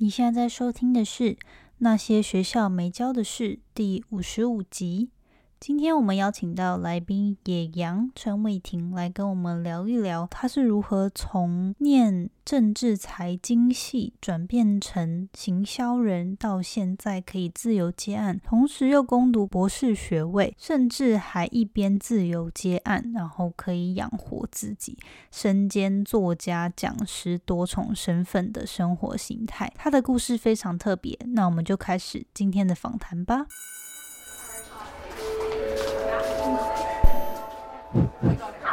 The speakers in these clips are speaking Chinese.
你现在在收听的是《那些学校没教的事》第五十五集。今天我们邀请到来宾野羊陈伟霆来跟我们聊一聊，他是如何从念政治财经系转变成行销人，到现在可以自由接案，同时又攻读博士学位，甚至还一边自由接案，然后可以养活自己，身兼作家、讲师多重身份的生活形态。他的故事非常特别，那我们就开始今天的访谈吧。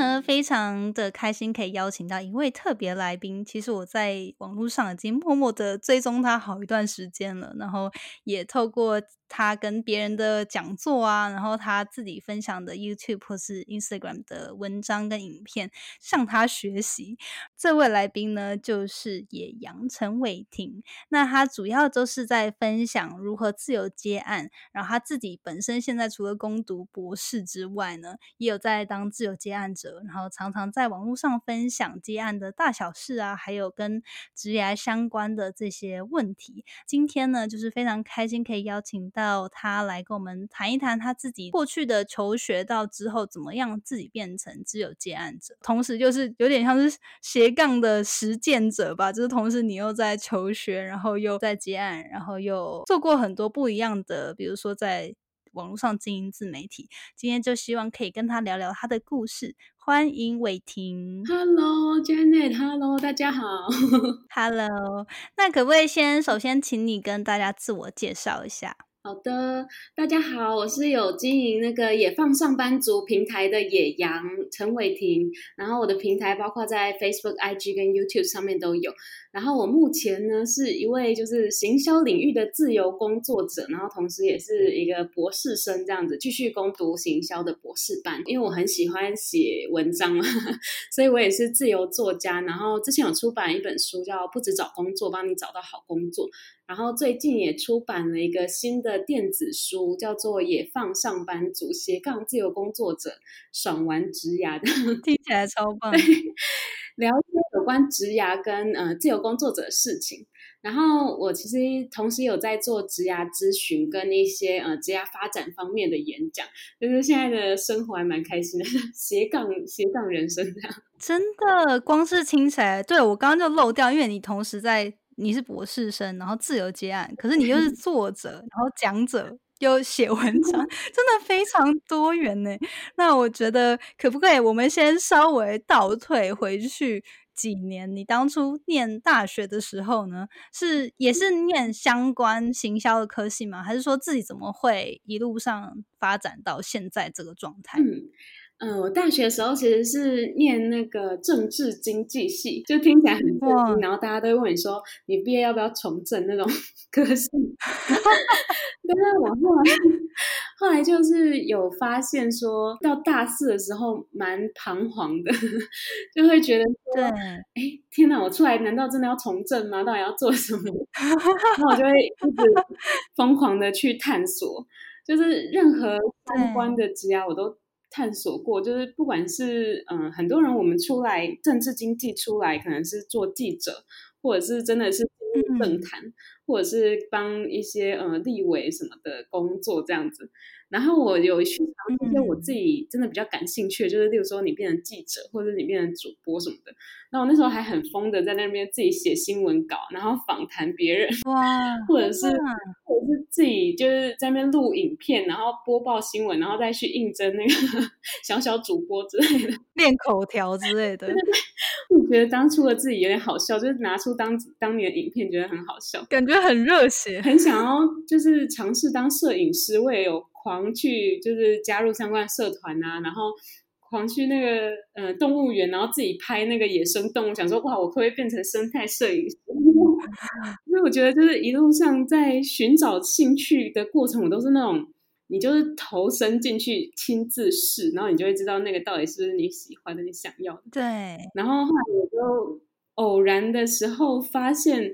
呢，非常的开心可以邀请到一位特别来宾。其实我在网络上已经默默的追踪他好一段时间了，然后也透过。他跟别人的讲座啊，然后他自己分享的 YouTube 或是 Instagram 的文章跟影片，向他学习。这位来宾呢，就是野羊陈伟霆。那他主要都是在分享如何自由接案，然后他自己本身现在除了攻读博士之外呢，也有在当自由接案者，然后常常在网络上分享接案的大小事啊，还有跟职业相关的这些问题。今天呢，就是非常开心可以邀请到。他来跟我们谈一谈他自己过去的求学，到之后怎么样自己变成自由接案者，同时就是有点像是斜杠的实践者吧。就是同时你又在求学，然后又在接案，然后又做过很多不一样的，比如说在网络上经营自媒体。今天就希望可以跟他聊聊他的故事。欢迎伟霆，Hello，Janet，Hello，大家好，Hello。那可不可以先首先请你跟大家自我介绍一下？好的，大家好，我是有经营那个野放上班族平台的野羊陈伟霆，然后我的平台包括在 Facebook、IG 跟 YouTube 上面都有。然后我目前呢是一位就是行销领域的自由工作者，然后同时也是一个博士生这样子，继续攻读行销的博士班。因为我很喜欢写文章嘛，所以我也是自由作家。然后之前有出版一本书叫《不止找工作，帮你找到好工作》。然后最近也出版了一个新的电子书，叫做《野放上班族斜杠自由工作者爽玩职涯》的，听起来超棒。聊一些有关职涯跟呃自由工作者的事情，然后我其实同时有在做职涯咨询跟一些呃职涯发展方面的演讲，就是现在的生活还蛮开心的，斜杠斜杠人生这样。真的，光是听起来，对我刚刚就漏掉，因为你同时在你是博士生，然后自由接案，可是你又是 作者，然后讲者。又写文章，真的非常多元呢。那我觉得，可不可以我们先稍微倒退回去几年？你当初念大学的时候呢，是也是念相关行销的科系吗？还是说自己怎么会一路上发展到现在这个状态？嗯，我大学的时候其实是念那个政治经济系，就听起来很震惊，然后大家都会问你说，你毕业要不要从政那种 科系。但是我后来后来就是有发现，说到大四的时候蛮彷徨的，就会觉得说，哎，天哪，我出来难道真的要从政吗？到底要做什么？然后我就会一直疯狂的去探索，就是任何相关的职业我都。探索过，就是不管是嗯，很多人我们出来政治经济出来，可能是做记者，或者是真的是政坛，或者是帮一些呃立委什么的工作这样子。然后我有去尝试一些我自己真的比较感兴趣的，就是例如说你变成记者，或者你变成主播什么的。那我那时候还很疯的在那边自己写新闻稿，然后访谈别人，哇，或者是或者是自己就是在那边录影片，然后播报新闻，然后再去应征那个 小小主播之类的，练口条之类的。我觉得当初的自己有点好笑，就是拿出当当年的影片，觉得很好笑，感觉很热血，很想要就是尝试当摄影师，我也有。狂去就是加入相关社团啊，然后狂去那个呃动物园，然后自己拍那个野生动物，想说哇，我可不可以变成生态摄影师？因为我觉得就是一路上在寻找兴趣的过程，我都是那种你就是投身进去亲自试，然后你就会知道那个到底是不是你喜欢的、你想要的。对。然后后来我就偶然的时候发现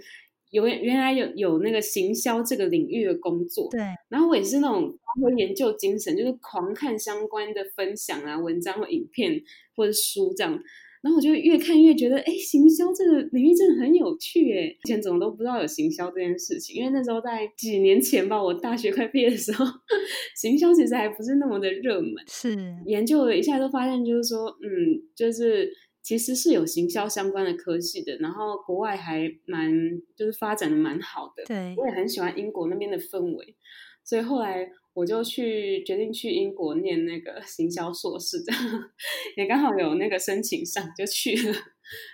有原来有有那个行销这个领域的工作，对，然后我也是那种发挥研究精神，就是狂看相关的分享啊、文章或影片或者书这样。然后我就越看越觉得，哎，行销这个领域真的很有趣，哎，以前怎么都不知道有行销这件事情，因为那时候在几年前吧，我大学快毕业的时候，行销其实还不是那么的热门。是研究了一下，都发现就是说，嗯，就是其实是有行销相关的科系的，然后国外还蛮就是发展的蛮好的。对，我也很喜欢英国那边的氛围，所以后来。我就去决定去英国念那个行销硕士，这 样也刚好有那个申请上，就去了，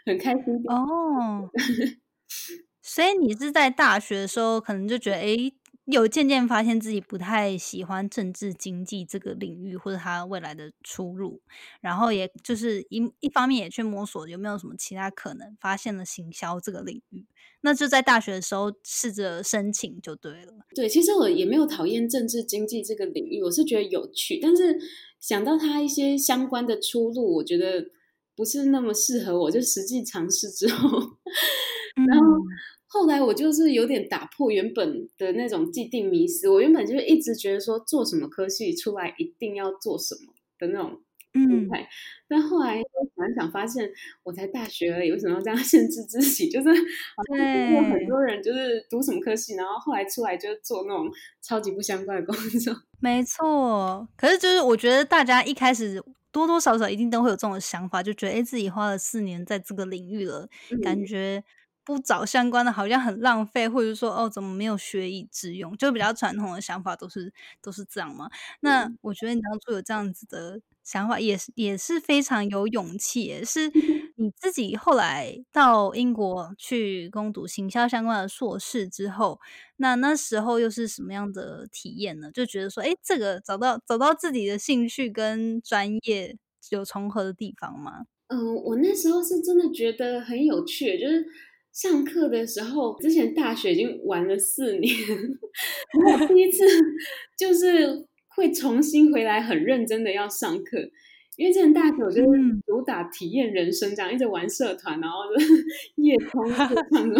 很开心哦。所以你是在大学的时候，可能就觉得，哎。有渐渐发现自己不太喜欢政治经济这个领域，或者他未来的出路，然后也就是一一方面也去摸索有没有什么其他可能，发现了行销这个领域，那就在大学的时候试着申请就对了。对，其实我也没有讨厌政治经济这个领域，我是觉得有趣，但是想到它一些相关的出路，我觉得不是那么适合我，就实际尝试之后，然后。后来我就是有点打破原本的那种既定迷思，我原本就是一直觉得说做什么科系出来一定要做什么的那种嗯态，但后来想想发现，我才大学而已，为什么要这样 限制自己？就是好像有很多人就是读什么科系，然后后来出来就做那种超级不相关的工作。没错，可是就是我觉得大家一开始多多少少一定都会有这种想法，就觉得哎，自己花了四年在这个领域了，感觉。不找相关的，好像很浪费，或者说哦，怎么没有学以致用？就比较传统的想法都是都是这样嘛。那我觉得你当初有这样子的想法，也是也是非常有勇气。也是 你自己后来到英国去攻读行销相关的硕士之后，那那时候又是什么样的体验呢？就觉得说，哎，这个找到找到自己的兴趣跟专业有重合的地方吗？嗯，我那时候是真的觉得很有趣，就是。上课的时候，之前大学已经玩了四年，我第一次 就是会重新回来，很认真的要上课。因为之前大学我就是主打体验人生，这样一直玩社团，然后 夜冲 夜唱，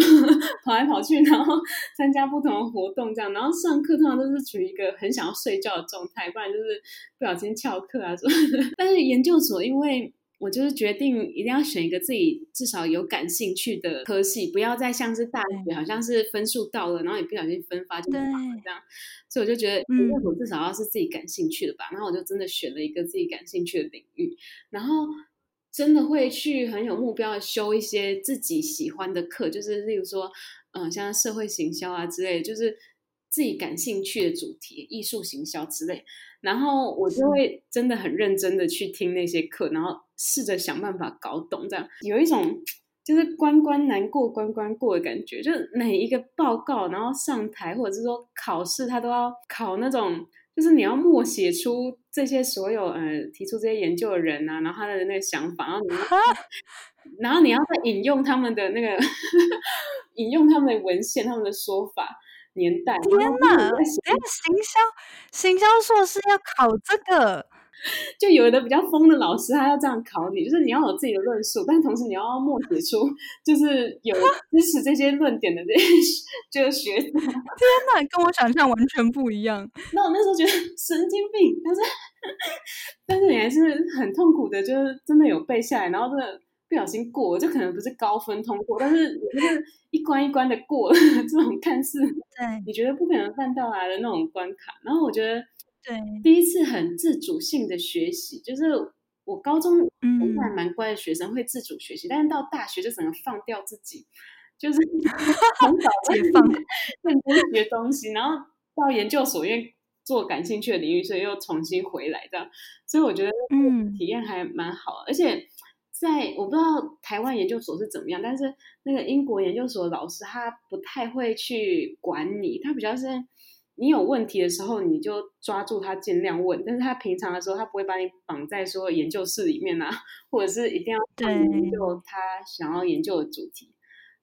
跑来跑去，然后参加不同的活动，这样，然后上课通常都是处于一个很想要睡觉的状态，不然就是不小心翘课啊什么的。但是研究所因为。我就是决定一定要选一个自己至少有感兴趣的科系，不要再像是大学，好像是分数到了，然后你不小心分发就这样。所以我就觉得，嗯，我至少要是自己感兴趣的吧。然后我就真的选了一个自己感兴趣的领域，然后真的会去很有目标的修一些自己喜欢的课，就是例如说，嗯，像社会行销啊之类，就是自己感兴趣的主题，艺术行销之类。然后我就会真的很认真的去听那些课，然后试着想办法搞懂，这样有一种就是关关难过关关过的感觉。就是每一个报告，然后上台或者是说考试，他都要考那种，就是你要默写出这些所有呃提出这些研究的人啊，然后他的那个想法，然后你要，然后你要再引用他们的那个 引用他们的文献，他们的说法。年代，天哪！哎，行销行销硕士要考这个，就有的比较疯的老师，他要这样考你，就是你要有自己的论述，但同时你要默写出就是有支持这些论点的这些这个学生。天哪，跟我想象完全不一样。那我那时候觉得神经病，但是 但是你还是很痛苦的，就是真的有背下来，然后真的。不小心过，就可能不是高分通过，但是就是一关一关的过 这种看似对你觉得不可能办到来的那种关卡。然后我觉得，对第一次很自主性的学习，就是我高中嗯还蛮乖的学生会自主学习，但是到大学就整个放掉自己，就是 很早解放 认真学东西，然后到研究所因为做感兴趣的领域，所以又重新回来这样。所以我觉得嗯体验还蛮好，而且。在我不知道台湾研究所是怎么样，但是那个英国研究所的老师他不太会去管你，他比较是你有问题的时候你就抓住他尽量问，但是他平常的时候他不会把你绑在说研究室里面啊，或者是一定要研究他想要研究的主题，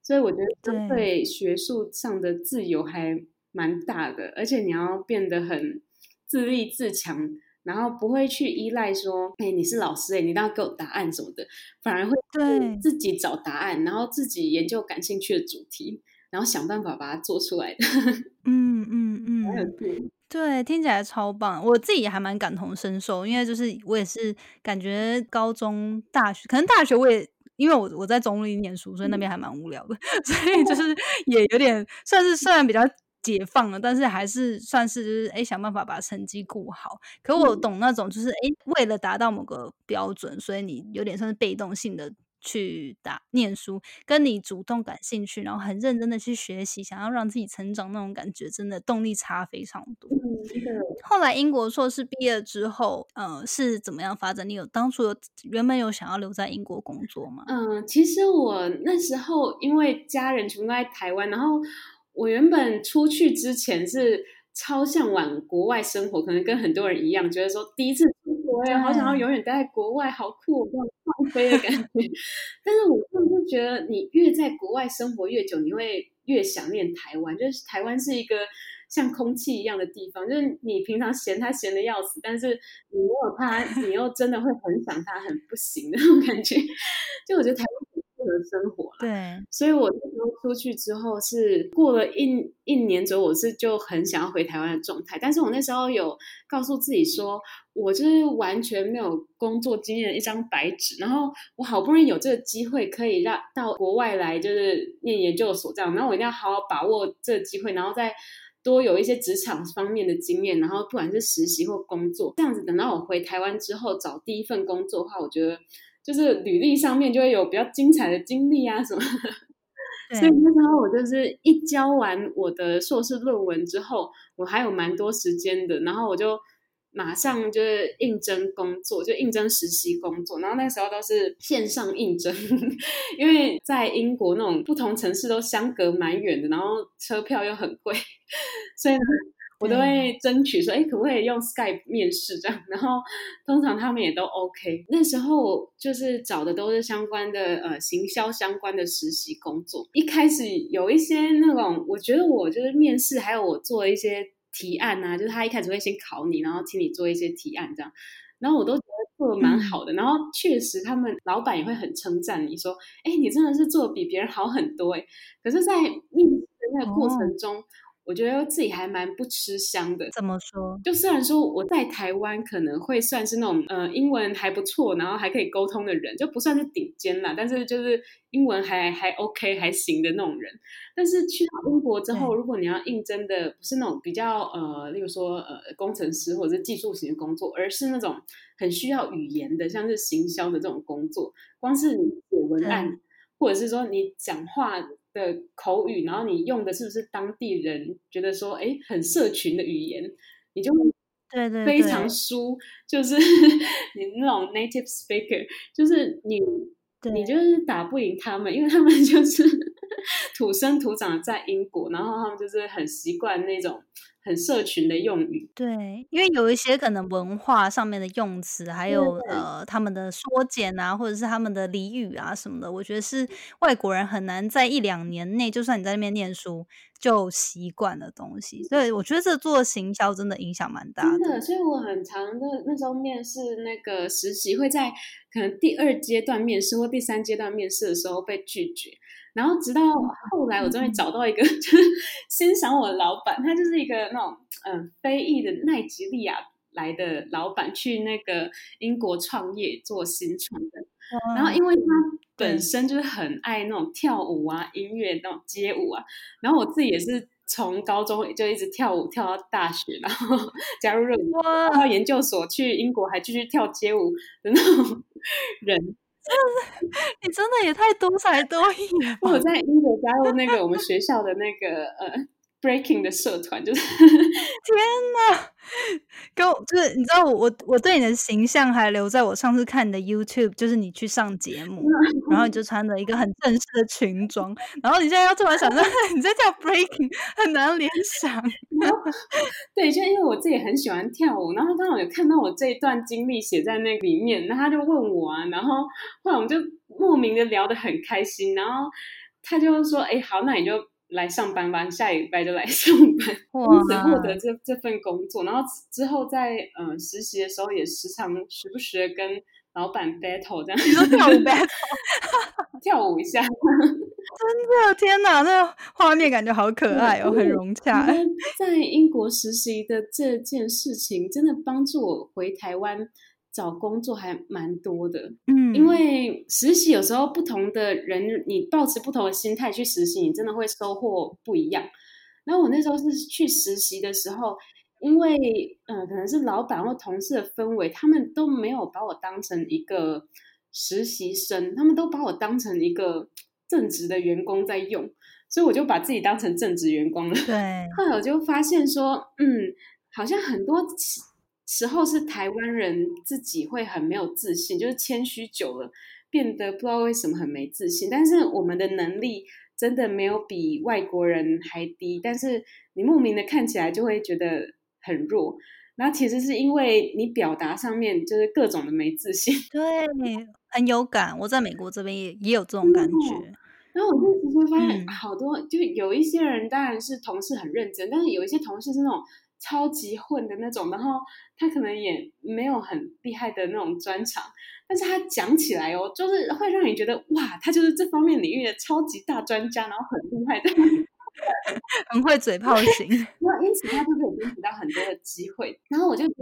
所以我觉得对学术上的自由还蛮大的，而且你要变得很自立自强。然后不会去依赖说，哎，你是老师哎，你一定要给我答案什么的，反而会对自己找答案，然后自己研究感兴趣的主题，然后想办法把它做出来的。嗯嗯嗯，对，听起来超棒。我自己也还蛮感同身受，因为就是我也是感觉高中、大学，可能大学我也因为我我在中立念书，所以那边还蛮无聊的，所以就是也有点算是虽然比较。解放了，但是还是算是就是哎，想办法把成绩顾好。可我懂那种就是哎，为了达到某个标准，所以你有点算是被动性的去打念书，跟你主动感兴趣，然后很认真的去学习，想要让自己成长那种感觉，真的动力差非常多。后来英国硕士毕业之后，呃，是怎么样发展？你有当初有原本有想要留在英国工作吗？嗯，其实我那时候因为家人全部在台湾，然后。我原本出去之前是超向往国外生活，可能跟很多人一样，觉得说第一次出国哎，好想要永远待在国外，好酷，这种放飞的感觉。但是我真的觉得，你越在国外生活越久，你会越想念台湾。就是台湾是一个像空气一样的地方，就是你平常嫌它闲的要死，但是你没有它，你又真的会很想它，很不行的那种感觉。就我觉得台生活了，对，所以我那时候出去之后是过了一一年左右，我是就很想要回台湾的状态。但是我那时候有告诉自己说，我就是完全没有工作经验的一张白纸，然后我好不容易有这个机会可以让到国外来，就是念研究所这样，然后我一定要好好把握这个机会，然后再多有一些职场方面的经验，然后不管是实习或工作，这样子等到我回台湾之后找第一份工作的话，我觉得。就是履历上面就会有比较精彩的经历啊什么，所以那时候我就是一交完我的硕士论文之后，我还有蛮多时间的，然后我就马上就是应征工作，就应征实习工作，然后那时候都是线上应征，因为在英国那种不同城市都相隔蛮远的，然后车票又很贵，所以呢。我都会争取说，哎，可不可以用 Skype 面试这样？然后通常他们也都 OK。那时候就是找的都是相关的呃行销相关的实习工作。一开始有一些那种，我觉得我就是面试，还有我做一些提案啊，就是他一开始会先考你，然后请你做一些提案这样。然后我都觉得做的蛮好的。然后确实他们老板也会很称赞你说，哎，你真的是做的比别人好很多哎。可是，在面试的那个过程中，我觉得自己还蛮不吃香的。怎么说？就虽然说我在台湾可能会算是那种呃英文还不错，然后还可以沟通的人，就不算是顶尖啦，但是就是英文还还 OK 还行的那种人。但是去到英国之后，如果你要应征的不是那种比较呃，例如说呃工程师或者是技术型的工作，而是那种很需要语言的，像是行销的这种工作，光是你写文案，或者是说你讲话。的口语，然后你用的是不是当地人觉得说，哎，很社群的语言，你就对对非常输，就是 你那种 native speaker，就是你你就是打不赢他们，因为他们就是 土生土长在英国，然后他们就是很习惯那种。很社群的用语，对，因为有一些可能文化上面的用词，还有呃他们的缩减啊，或者是他们的俚语啊什么的，我觉得是外国人很难在一两年内，就算你在那边念书就习惯的东西。所以我觉得这做行销真的影响蛮大的。所以我很常的那时候面试那个实习，会在可能第二阶段面试或第三阶段面试的时候被拒绝。然后直到后来，我终于找到一个 就是欣赏我的老板，他就是一个那种嗯非裔的奈吉利亚来的老板，去那个英国创业做新创的。然后因为他本身就是很爱那种跳舞啊、音乐那种街舞啊，然后我自己也是从高中就一直跳舞跳到大学，然后加入热舞，到研究所去英国还继续跳街舞的那种 人。真的是，你真的也太多才多艺了。我在英国加入那个我们学校的那个呃。Breaking 的社团就是 天哪，跟就是你知道我我我对你的形象还留在我上次看你的 YouTube，就是你去上节目，然后你就穿着一个很正式的裙装，然后你现在要突然想到 你在跳 breaking，很难联想。对，就因为我自己很喜欢跳舞，然后刚好有看到我这一段经历写在那里面，然后他就问我啊，然后后来我们就莫名的聊得很开心，然后他就说：“哎，好，那你就。”来上班吧，下礼拜就来上班，因此获得这这份工作。然后之后在嗯实习的时候，也时常时不时的跟老板 battle 这样，你说跳舞 battle，跳舞一下，真的天哪，那画面感觉好可爱哦，很融洽。在英国实习的这件事情，真的帮助我回台湾。找工作还蛮多的，嗯，因为实习有时候不同的人，你保持不同的心态去实习，你真的会收获不一样。然后我那时候是去实习的时候，因为嗯，可能是老板或同事的氛围，他们都没有把我当成一个实习生，他们都把我当成一个正职的员工在用，所以我就把自己当成正职员工了。对，后来我就发现说，嗯，好像很多。时候是台湾人自己会很没有自信，就是谦虚久了，变得不知道为什么很没自信。但是我们的能力真的没有比外国人还低，但是你莫名的看起来就会觉得很弱。然后其实是因为你表达上面就是各种的没自信。对，很有感。我在美国这边也也有这种感觉。然后我就直接发现好多，就有一些人当然是同事很认真，但是有一些同事是那种。超级混的那种，然后他可能也没有很厉害的那种专长，但是他讲起来哦，就是会让你觉得哇，他就是这方面领域的超级大专家，然后很厉害的，很会嘴炮型，那因此他就可以争取到很多的机会。然后我就觉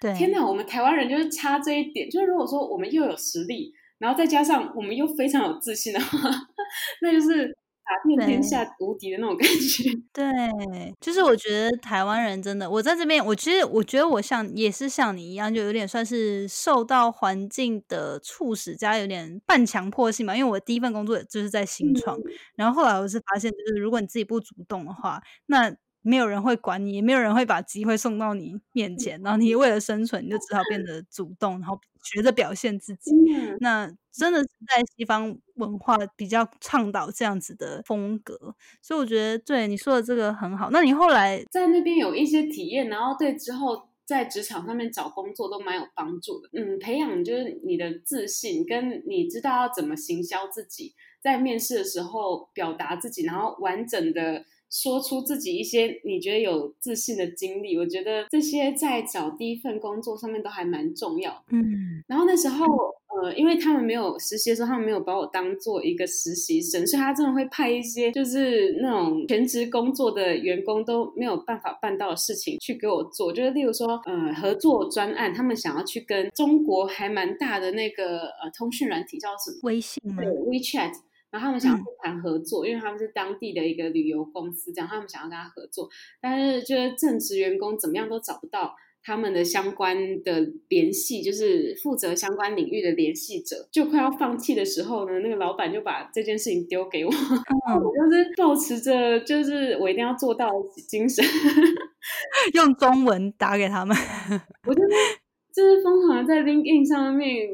得，天哪，我们台湾人就是差这一点，就是如果说我们又有实力，然后再加上我们又非常有自信的话，那就是。打遍天下无敌的那种感觉。对，就是我觉得台湾人真的，我在这边，我其实我觉得我像也是像你一样，就有点算是受到环境的促使，加有点半强迫性嘛。因为我第一份工作就是在新创，然后后来我是发现，就是如果你自己不主动的话，那没有人会管你，也没有人会把机会送到你面前，然后你为了生存，你就只好变得主动，然后学着表现自己。那真的是在西方文化比较倡导这样子的风格，所以我觉得对你说的这个很好。那你后来在那边有一些体验，然后对之后在职场上面找工作都蛮有帮助的。嗯，培养就是你的自信，跟你知道要怎么行销自己，在面试的时候表达自己，然后完整的说出自己一些你觉得有自信的经历。我觉得这些在找第一份工作上面都还蛮重要。嗯，然后那时候。呃，因为他们没有实习的时候，他们没有把我当做一个实习生，所以他真的会派一些就是那种全职工作的员工都没有办法办到的事情去给我做，就是例如说，呃，合作专案，他们想要去跟中国还蛮大的那个呃通讯软体叫什么？微信吗？对，WeChat，然后他们想要谈合作，因为他们是当地的一个旅游公司，这样他们想要跟他合作，但是就是正职员工怎么样都找不到。他们的相关的联系，就是负责相关领域的联系者，就快要放弃的时候呢，那个老板就把这件事情丢给我，我就是保持着就是我一定要做到精神，用中文打给他们，我就是就是疯狂在 LinkedIn 上面。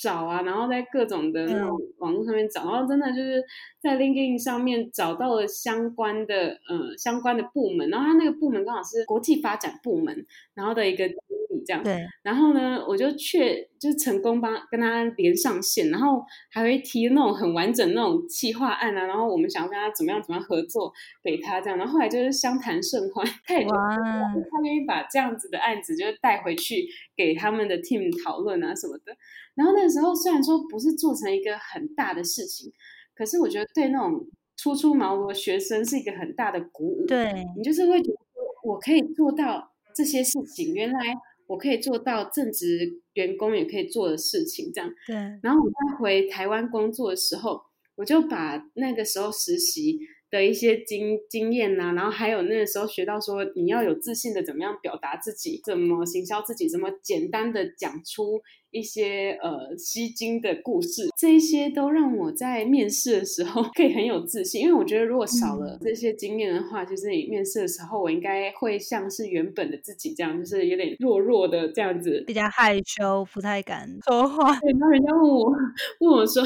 找啊，然后在各种的那种网络上面找，然后真的就是在 LinkedIn 上面找到了相关的呃相关的部门，然后他那个部门刚好是国际发展部门，然后的一个经理这样。对。然后呢，我就确就成功帮跟他连上线，然后还会提那种很完整那种企划案啊，然后我们想要跟他怎么样怎么样合作给他这样，然后后来就是相谈甚欢，他也他愿意把这样子的案子就带回去给他们的 team 讨论啊什么的。然后那个时候虽然说不是做成一个很大的事情，可是我觉得对那种初出茅庐的学生是一个很大的鼓舞。对你就是会觉得我可以做到这些事情，原来我可以做到正职员工也可以做的事情，这样。对。然后我在回台湾工作的时候，我就把那个时候实习。的一些经经验呐，然后还有那个时候学到说，你要有自信的怎么样表达自己，怎么行销自己，怎么简单的讲出一些呃吸睛的故事，这些都让我在面试的时候 可以很有自信。因为我觉得如果少了这些经验的话，就是你面试的时候，我应该会像是原本的自己这样，就是有点弱弱的这样子，比较害羞，不太敢说话。然后人家问我 问我说，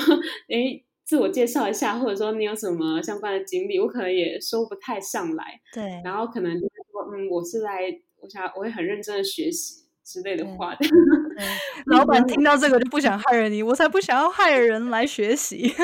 哎。自我介绍一下，或者说你有什么相关的经历，我可能也说不太上来。对，然后可能就是说，嗯，我是来，我想我会很认真的学习之类的话。老板听到这个就不想害人你，我才不想要害人来学习。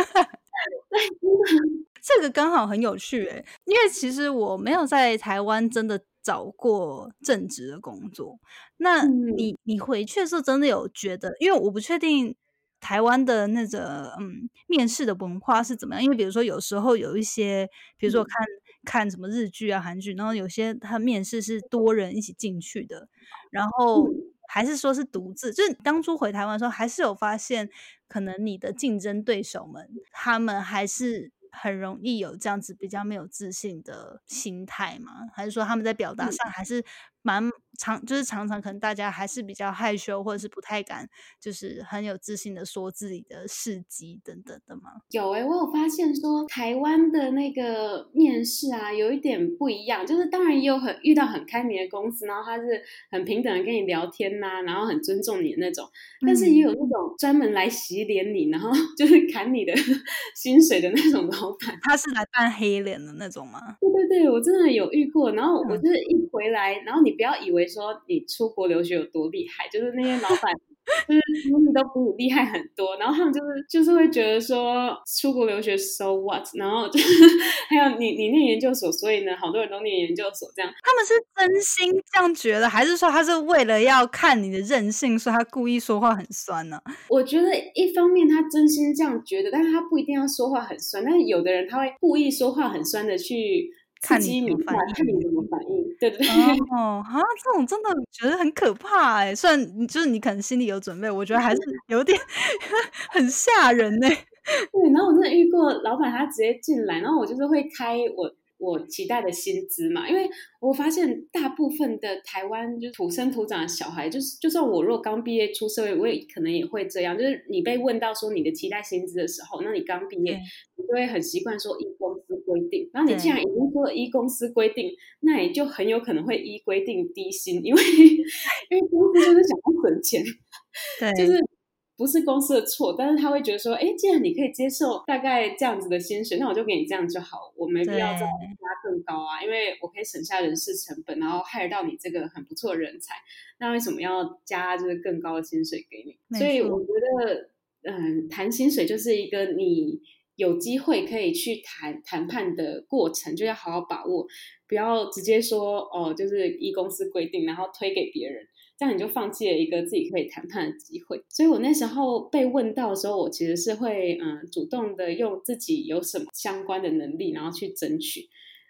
这个刚好很有趣诶，因为其实我没有在台湾真的找过正职的工作。那你你回去的时候真的有觉得？因为我不确定台湾的那个嗯面试的文化是怎么样。因为比如说有时候有一些，比如说看看什么日剧啊、韩剧，然后有些他面试是多人一起进去的，然后还是说是独自。就是当初回台湾的时候，还是有发现，可能你的竞争对手们他们还是。很容易有这样子比较没有自信的心态嘛？还是说他们在表达上还是？蛮常就是常常可能大家还是比较害羞，或者是不太敢，就是很有自信的说自己的事迹等等的吗？有哎，我有发现说台湾的那个面试啊，有一点不一样。就是当然也有很遇到很开明的公司，然后他是很平等的跟你聊天呐，然后很尊重你的那种。但是也有那种专门来洗脸你，然后 就是砍你的 薪水的那种老板。他是来扮黑脸的那种吗？对对对，我真的有遇过。然后我就是一回来，然后你。不要以为说你出国留学有多厉害，就是那些老板就是他们都比你厉害很多，然后他们就是就是会觉得说出国留学 so what，然后就是还有你你念研究所，所以呢好多人都念研究所这样，他们是真心这样觉得，还是说他是为了要看你的任性，所以他故意说话很酸呢？我觉得一方面他真心这样觉得，但是他不一定要说话很酸，但是有的人他会故意说话很酸的去。看你怎么反应，看你怎么反应，对对对。哦，啊，这种真的觉得很可怕哎。虽然就是你可能心里有准备，我觉得还是 有点很吓人呢。对，然后我真的遇过老板，他直接进来，然后我就是会开我。我期待的薪资嘛，因为我发现大部分的台湾就土生土长的小孩，就是就算我若刚毕业出社会，我也可能也会这样。就是你被问到说你的期待薪资的时候，那你刚毕业，你就会很习惯说依公司规定。然后你既然已经说了依公司规定，那你就很有可能会依规定低薪，因为 因为公司就是想要省钱，对，就是。不是公司的错，但是他会觉得说，哎，既然你可以接受大概这样子的薪水，那我就给你这样就好，我没必要再加更高啊，因为我可以省下人事成本，然后害到你这个很不错的人才，那为什么要加就是更高的薪水给你？所以我觉得，嗯，谈薪水就是一个你有机会可以去谈谈判的过程，就要好好把握，不要直接说哦，就是依公司规定，然后推给别人。这样你就放弃了一个自己可以谈判的机会，所以我那时候被问到的时候，我其实是会嗯主动的用自己有什么相关的能力，然后去争取，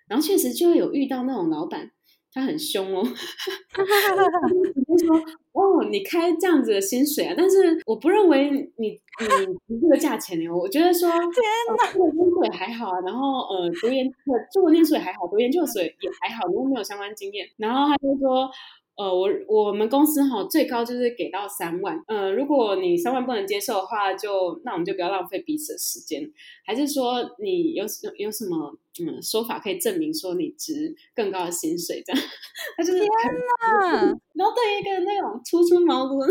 然后确实就会有遇到那种老板，他很凶哦，直接说哦你开这样子的薪水啊，但是我不认为你你你这个价钱呢，我觉得说天哪，做研究还好啊，然后呃读研做念书也还好，读研究所也还好，如果没有相关经验，然后他就说。呃，我我们公司哈最高就是给到三万，呃，如果你三万不能接受的话，就那我们就不要浪费彼此的时间，还是说你有有什么嗯说法可以证明说你值更高的薪水这样？他就是天哪！然后对一个那种初出茅庐、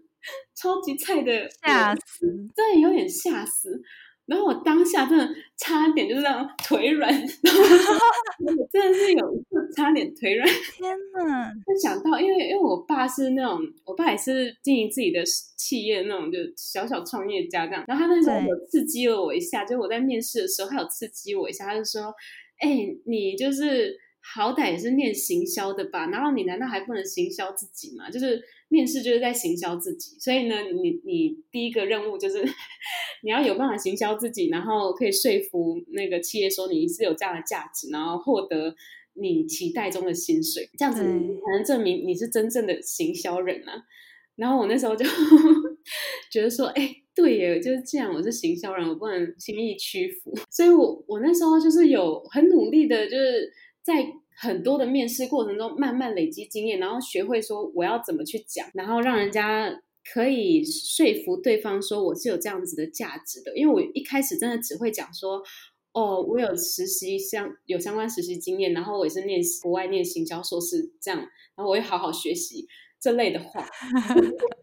超级菜的吓死，真的有点吓死。然后我当下真的差点就是这样腿软，真的是有一次差点腿软。天 哪！就想到，因为因为我爸是那种，我爸也是经营自己的企业那种，就小小创业家这样。然后他那时候有刺激了我一下，就我在面试的时候，他有刺激我一下，他就说：“哎，你就是好歹也是念行销的吧？然后你难道还不能行销自己吗？就是。”面试就是在行销自己，所以呢，你你第一个任务就是 你要有办法行销自己，然后可以说服那个企业说你是有这样的价值，然后获得你期待中的薪水，这样子才能证明你是真正的行销人啊。然后我那时候就 觉得说，哎，对耶，就是既然我是行销人，我不能轻易屈服，所以我我那时候就是有很努力的，就是在。很多的面试过程中，慢慢累积经验，然后学会说我要怎么去讲，然后让人家可以说服对方说我是有这样子的价值的。因为我一开始真的只会讲说，哦，我有实习相有相关实习经验，然后我也是念国外念行销硕士这样，然后我也好好学习。这类的话，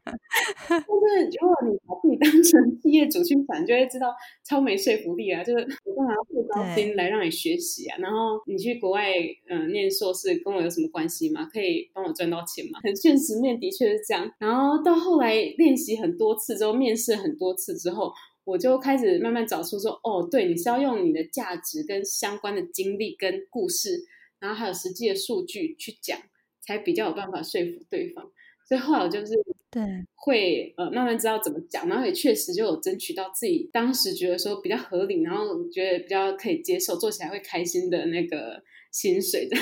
但是如果你把自己当成 企业主去讲，就会知道超没说服力啊！就是我干嘛要付高薪来让你学习啊？然后你去国外嗯念硕士，跟我有什么关系吗？可以帮我赚到钱吗？很 现实面的确是这样。然后到后来练习很多次之后，面试很多次之后，我就开始慢慢找出说，哦，对，你是要用你的价值跟相关的经历跟故事，然后还有实际的数据去讲，才比较有办法说服对方。所以后来我就是对会呃慢慢知道怎么讲，然后也确实就有争取到自己当时觉得说比较合理，然后觉得比较可以接受，做起来会开心的那个薪水的。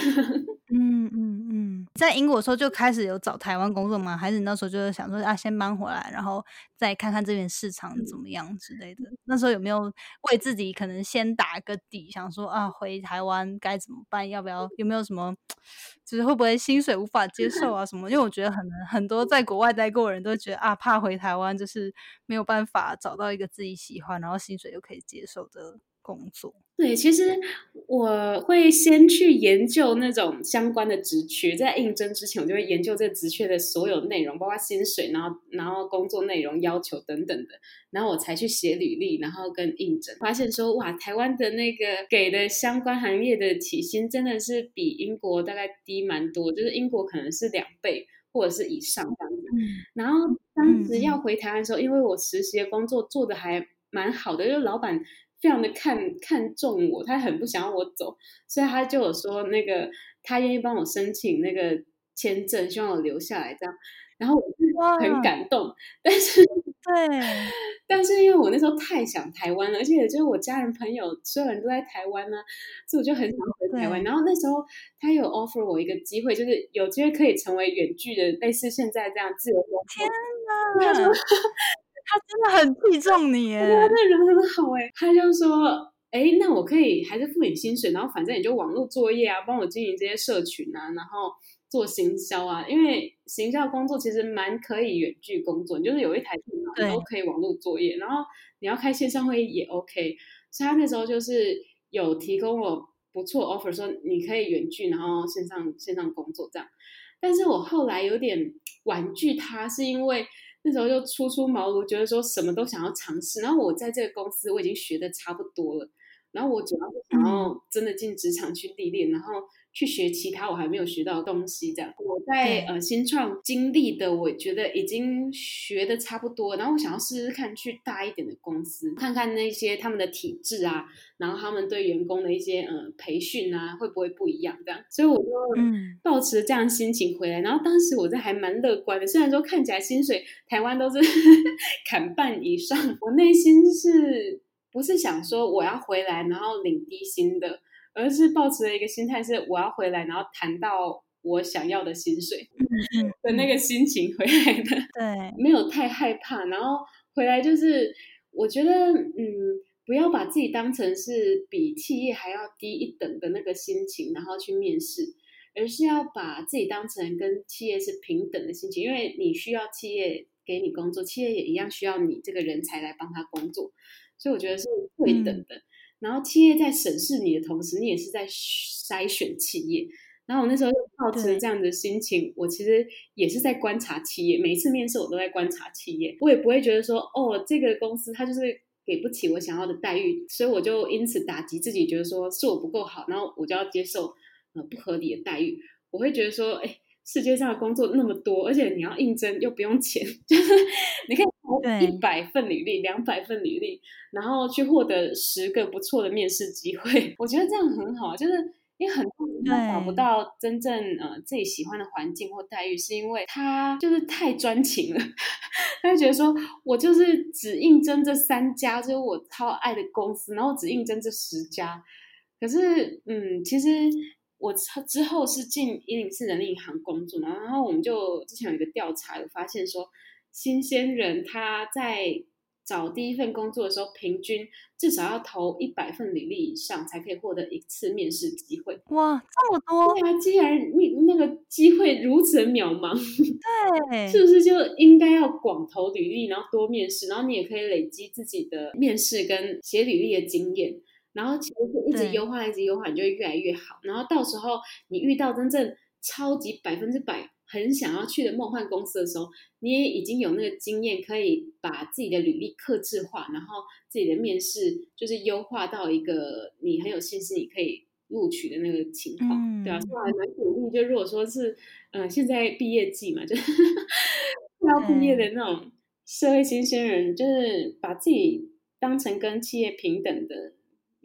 在英国的时候就开始有找台湾工作吗？还是你那时候就是想说啊，先搬回来，然后再看看这边市场怎么样之类的？那时候有没有为自己可能先打个底，想说啊，回台湾该怎么办？要不要？有没有什么？就是会不会薪水无法接受啊？什么？因为我觉得很很多在国外待过的人都觉得啊，怕回台湾就是没有办法找到一个自己喜欢，然后薪水又可以接受的。工作对，其实我会先去研究那种相关的职缺，在应征之前，我就会研究这个职缺的所有内容，包括薪水，然后然后工作内容要求等等的，然后我才去写履历，然后跟应征。发现说，哇，台湾的那个给的相关行业的起薪真的是比英国大概低蛮多，就是英国可能是两倍或者是以上这样子。然后当时要回台湾的时候，因为我实习的工作做的还蛮好的，就是老板。非常的看看重我，他很不想要我走，所以他就有说那个他愿意帮我申请那个签证，希望我留下来这样。然后我很感动，但是对，但是因为我那时候太想台湾了，而且就是我家人朋友所有人都在台湾呢，所以我就很想回台湾。然后那时候他有 offer 我一个机会，就是有机会可以成为远距的，类似现在这样自由工作。天哪！他说。他真的很器重你耶，他那人很好哎。他就说，哎，那我可以还是付你薪水，然后反正你就网络作业啊，帮我经营这些社群啊，然后做行销啊。因为行销工作其实蛮可以远距工作，你就是有一台电脑，都可以网络作业，然后你要开线上会议也 OK。所以他那时候就是有提供我不错 offer，说你可以远距，然后线上线上工作这样。但是我后来有点婉拒他，是因为。那时候就初出茅庐，觉得说什么都想要尝试。然后我在这个公司我已经学的差不多了，然后我主要是想要真的进职场去历练，然后。去学其他我还没有学到的东西，这样。我在呃新创经历的，我觉得已经学的差不多，然后我想要试试看去大一点的公司，看看那些他们的体制啊，然后他们对员工的一些呃培训啊，会不会不一样这样，所以我就抱持这样心情回来，然后当时我这还蛮乐观的，虽然说看起来薪水台湾都是 砍半以上，我内心是不是想说我要回来然后领低薪的？而是抱持的一个心态是，我要回来，然后谈到我想要的薪水 的那个心情回来的。对，没有太害怕，然后回来就是，我觉得，嗯，不要把自己当成是比企业还要低一等的那个心情，然后去面试，而是要把自己当成跟企业是平等的心情，因为你需要企业给你工作，企业也一样需要你这个人才来帮他工作，所以我觉得是对等的。然后企业在审视你的同时，你也是在筛选企业。然后我那时候就抱持这样的心情，我其实也是在观察企业。每一次面试，我都在观察企业，我也不会觉得说，哦，这个公司它就是给不起我想要的待遇，所以我就因此打击自己，觉得说是我不够好，然后我就要接受呃不合理的待遇。我会觉得说，哎。世界上的工作那么多，而且你要应征又不用钱，就是你可以投一百份履历、两百份履历，然后去获得十个不错的面试机会。我觉得这样很好，就是因为很多人他找不到真正呃自己喜欢的环境或待遇，是因为他就是太专情了，他就觉得说我就是只应征这三家，就是我超爱的公司，然后只应征这十家。可是，嗯，其实。我之后是进一零四人力银行工作嘛，然后我们就之前有一个调查，有发现说，新鲜人他在找第一份工作的时候，平均至少要投一百份履历以上，才可以获得一次面试机会。哇，这么多！对啊，既然你那个机会如此渺茫，对，是不是就应该要广投履历，然后多面试，然后你也可以累积自己的面试跟写履历的经验。然后其实是一直优化，一直优化，你就会越来越好。然后到时候你遇到真正超级百分之百很想要去的梦幻公司的时候，你也已经有那个经验，可以把自己的履历克制化，然后自己的面试就是优化到一个你很有信心你可以录取的那个情况，对啊，所以还蛮鼓励。就如果说是，呃，现在毕业季嘛，就 是要毕业的那种社会新鲜人，就是把自己。当成跟企业平等的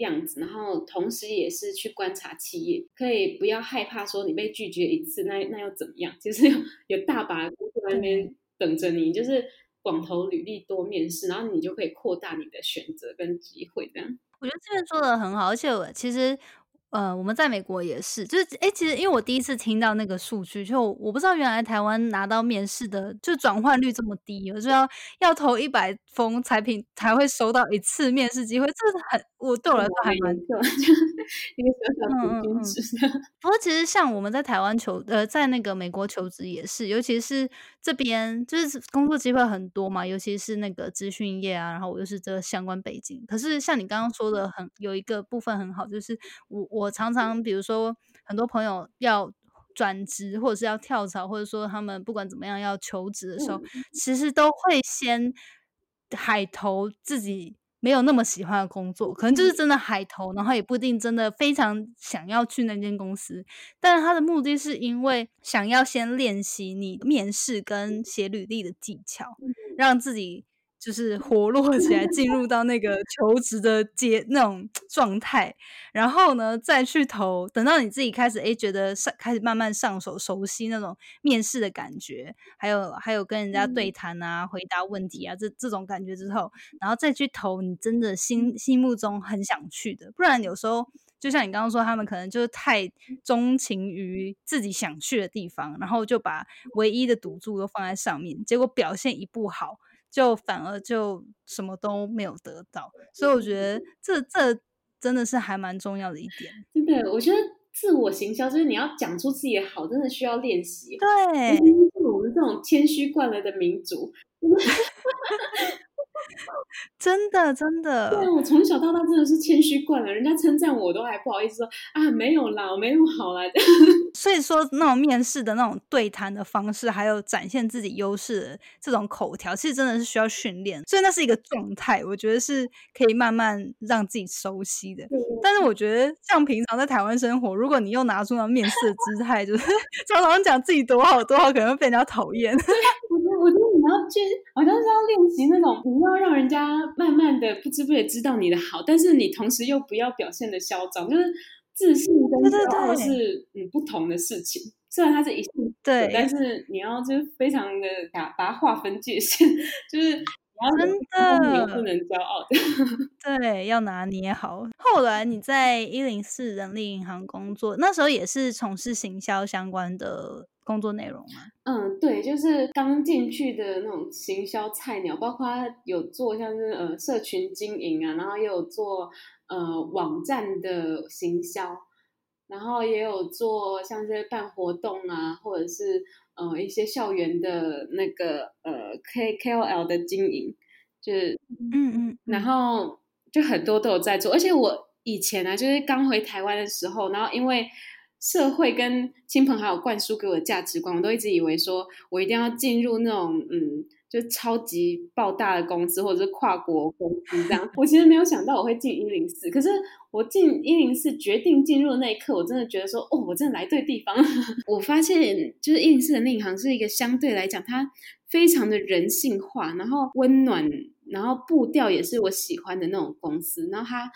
样子，然后同时也是去观察企业，可以不要害怕说你被拒绝一次，那那又怎么样？其 实有有大把工作在那边等着你，就是广投履历多面试，然后你就可以扩大你的选择跟机会。这样，我觉得这边做的很好，而且我其实。呃，我们在美国也是，就是哎，其实因为我第一次听到那个数据，就我不知道原来台湾拿到面试的就转换率这么低，我就要要投一百封才品才会收到一次面试机会，这是很我对我来说还蛮 一个小小平均值。不过其实像我们在台湾求呃，在那个美国求职也是，尤其是这边就是工作机会很多嘛，尤其是那个资讯业啊，然后我又是这个相关背景。可是像你刚刚说的，很有一个部分很好，就是我我。我常常，比如说，很多朋友要转职，或者是要跳槽，或者说他们不管怎么样要求职的时候，其实都会先海投自己没有那么喜欢的工作，可能就是真的海投，然后也不一定真的非常想要去那间公司，但是他的目的是因为想要先练习你面试跟写履历的技巧，让自己。就是活络起来，进入到那个求职的阶那种状态，然后呢，再去投。等到你自己开始哎，觉得上开始慢慢上手，熟悉那种面试的感觉，还有还有跟人家对谈啊，回答问题啊，这这种感觉之后，然后再去投你真的心心目中很想去的。不然有时候就像你刚刚说，他们可能就是太钟情于自己想去的地方，然后就把唯一的赌注都放在上面，结果表现一不好。就反而就什么都没有得到，所以我觉得这这真的是还蛮重要的一点。真的，我觉得自我行销就是你要讲出自己的好，真的需要练习。对，是我们这种谦虚惯了的民族。真的，真的，对我从小到大真的是谦虚惯了，人家称赞我都还不好意思说啊，没有啦，我没那么好啦。所以说，那种面试的那种对谈的方式，还有展现自己优势的这种口条，其实真的是需要训练。所以那是一个状态，我觉得是可以慢慢让自己熟悉的。但是我觉得，像平常在台湾生活，如果你又拿出那面试的姿态，就是 常常讲自己多好多好，可能会被人家讨厌。我觉得，我觉得你要去，好像是要练习那种，你要让人家慢慢的不知不觉知道你的好，但是你同时又不要表现的嚣张，就是。自信跟骄傲是嗯不同的事情，虽然它是一性对，但是你要就是非常的把把它划分界限，就是真的不能骄傲的，对，要拿捏好。后来你在一零四人力银行工作，那时候也是从事行销相关的工作内容吗？嗯，对，就是刚进去的那种行销菜鸟，包括有做像是呃社群经营啊，然后也有做。呃，网站的行销，然后也有做像是办活动啊，或者是呃一些校园的那个呃 K K O L 的经营，就是嗯嗯，然后就很多都有在做。而且我以前呢，就是刚回台湾的时候，然后因为社会跟亲朋好友灌输给我的价值观，我都一直以为说我一定要进入那种嗯。就超级爆大的公司，或者是跨国公司这样。我其实没有想到我会进一零四，可是我进一零四决定进入的那一刻，我真的觉得说，哦，我真的来对地方了。我发现，就是一零四的那一行是一个相对来讲，它非常的人性化，然后温暖，然后步调也是我喜欢的那种公司。然后他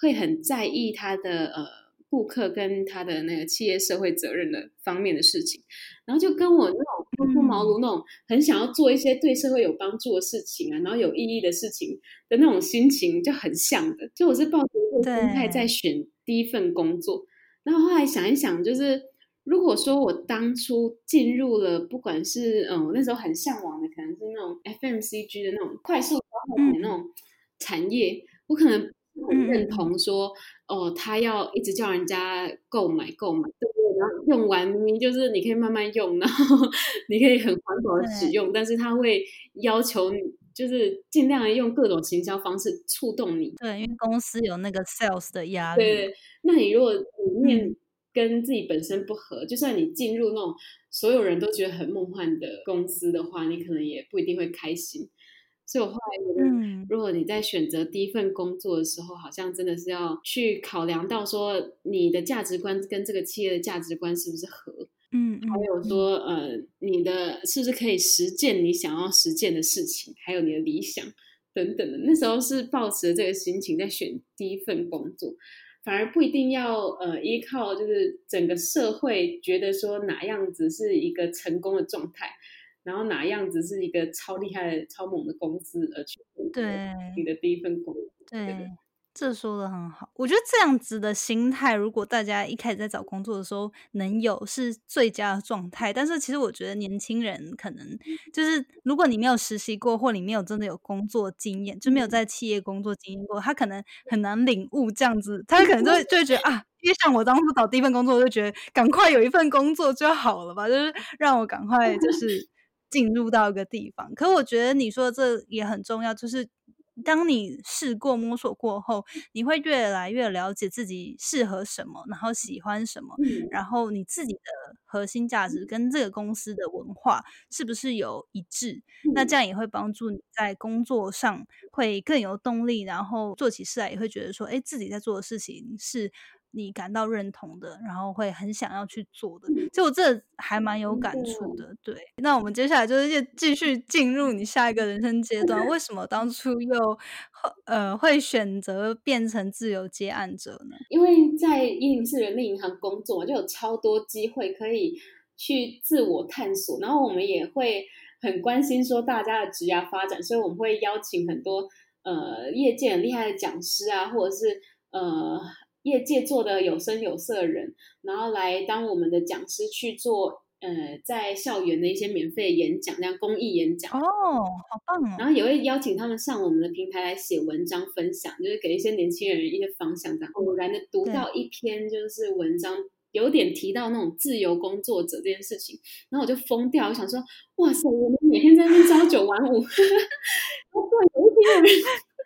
会很在意他的呃。顾客跟他的那个企业社会责任的方面的事情，然后就跟我那种初出茅庐那种很想要做一些对社会有帮助的事情啊，然后有意义的事情的那种心情就很像的。就我是抱着一个心态在选第一份工作，然后后来想一想，就是如果说我当初进入了，不管是嗯那时候很向往的，可能是那种 FMCG 的那种快速消耗的那种产业，我可能。很认同说，哦，他要一直叫人家购买购买，对不对？然后用完明明就是你可以慢慢用，然后你可以很环保的使用，但是他会要求你，就是尽量用各种行销方式触动你。对，因为公司有那个 sales 的压力。对，那你如果里面跟自己本身不合，就算你进入那种所有人都觉得很梦幻的公司的话，你可能也不一定会开心。所以我后来觉得，如果你在选择第一份工作的时候，好像真的是要去考量到说你的价值观跟这个企业的价值观是不是合，嗯，还有说呃，你的是不是可以实践你想要实践的事情，还有你的理想，等等的。那时候是抱持着这个心情在选第一份工作，反而不一定要呃依靠就是整个社会觉得说哪样子是一个成功的状态，然后哪样子是一个超厉害的超猛的公司而去对你的第一份工作。对。这说的很好，我觉得这样子的心态，如果大家一开始在找工作的时候能有，是最佳的状态。但是其实我觉得年轻人可能就是，如果你没有实习过，或你没有真的有工作经验，就没有在企业工作经验过，他可能很难领悟这样子。他可能就会就会觉得啊，因为像我当初找第一份工作，我就觉得赶快有一份工作就好了吧，就是让我赶快就是进入到一个地方。可我觉得你说这也很重要，就是。当你试过摸索过后，你会越来越了解自己适合什么，然后喜欢什么，然后你自己的核心价值跟这个公司的文化是不是有一致？那这样也会帮助你在工作上会更有动力，然后做起事来也会觉得说，哎，自己在做的事情是。你感到认同的，然后会很想要去做的，就我这还蛮有感触的。对，那我们接下来就是继续进入你下一个人生阶段。为什么当初又呃会选择变成自由接案者呢？因为在一零四人力银行工作，就有超多机会可以去自我探索，然后我们也会很关心说大家的职业发展，所以我们会邀请很多呃业界很厉害的讲师啊，或者是呃。业界做的有声有色的人，然后来当我们的讲师去做，呃，在校园的一些免费演讲，这样公益演讲哦，好棒哦。然后也会邀请他们上我们的平台来写文章分享，就是给一些年轻人一些方向。这样偶然的读到一篇就是文章，有点提到那种自由工作者这件事情，然后我就疯掉，我想说，哇塞，我们每天在那边朝九晚五，哦 对，有一天有人。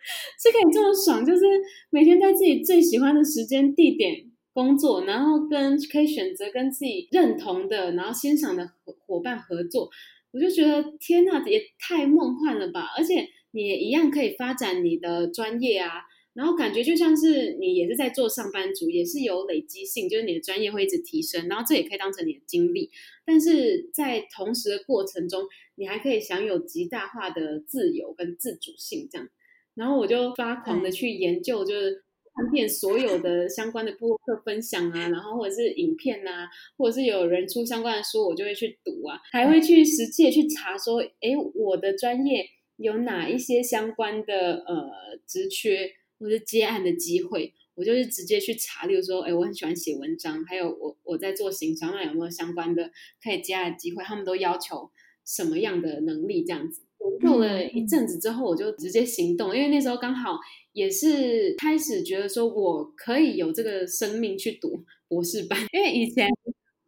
是可以这么爽，就是每天在自己最喜欢的时间地点工作，然后跟可以选择跟自己认同的，然后欣赏的伙伴合作，我就觉得天呐，也太梦幻了吧！而且你也一样可以发展你的专业啊，然后感觉就像是你也是在做上班族，也是有累积性，就是你的专业会一直提升，然后这也可以当成你的经历，但是在同时的过程中，你还可以享有极大化的自由跟自主性，这样。然后我就发狂的去研究，就是看遍所有的相关的播客分享啊，然后或者是影片啊，或者是有人出相关的书，我就会去读啊，还会去实际去查说，哎，我的专业有哪一些相关的呃职缺或者接案的机会，我就是直接去查，例如说，哎，我很喜欢写文章，还有我我在做行销，那有没有相关的可以接案的机会？他们都要求什么样的能力这样子？做了一阵子之后，我就直接行动，因为那时候刚好也是开始觉得说，我可以有这个生命去读博士班，因为以前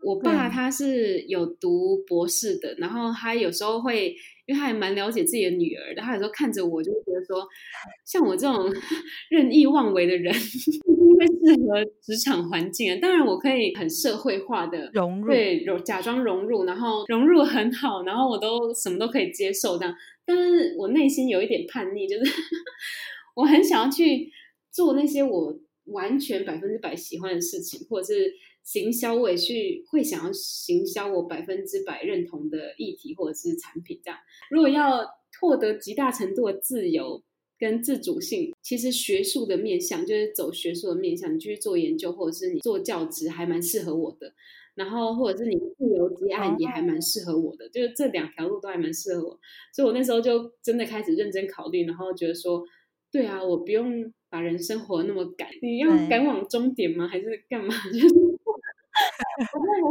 我爸他是有读博士的，然后他有时候会，因为他还蛮了解自己的女儿的，他有时候看着我就会觉得说，像我这种 任意妄为的人。会适合职场环境啊，当然我可以很社会化的融入，对，假装融入，然后融入很好，然后我都什么都可以接受这样。但是我内心有一点叛逆，就是 我很想要去做那些我完全百分之百喜欢的事情，或者是行销，我也去会想要行销我百分之百认同的议题或者是产品这样。如果要获得极大程度的自由。跟自主性，其实学术的面向就是走学术的面向，你去做研究，或者是你做教职，还蛮适合我的。然后或者是你自由接案，也还蛮适合我的。就是这两条路都还蛮适合我，所以我那时候就真的开始认真考虑，然后觉得说，对啊，我不用把人生活那么赶，你要赶往终点吗？还是干嘛？就是。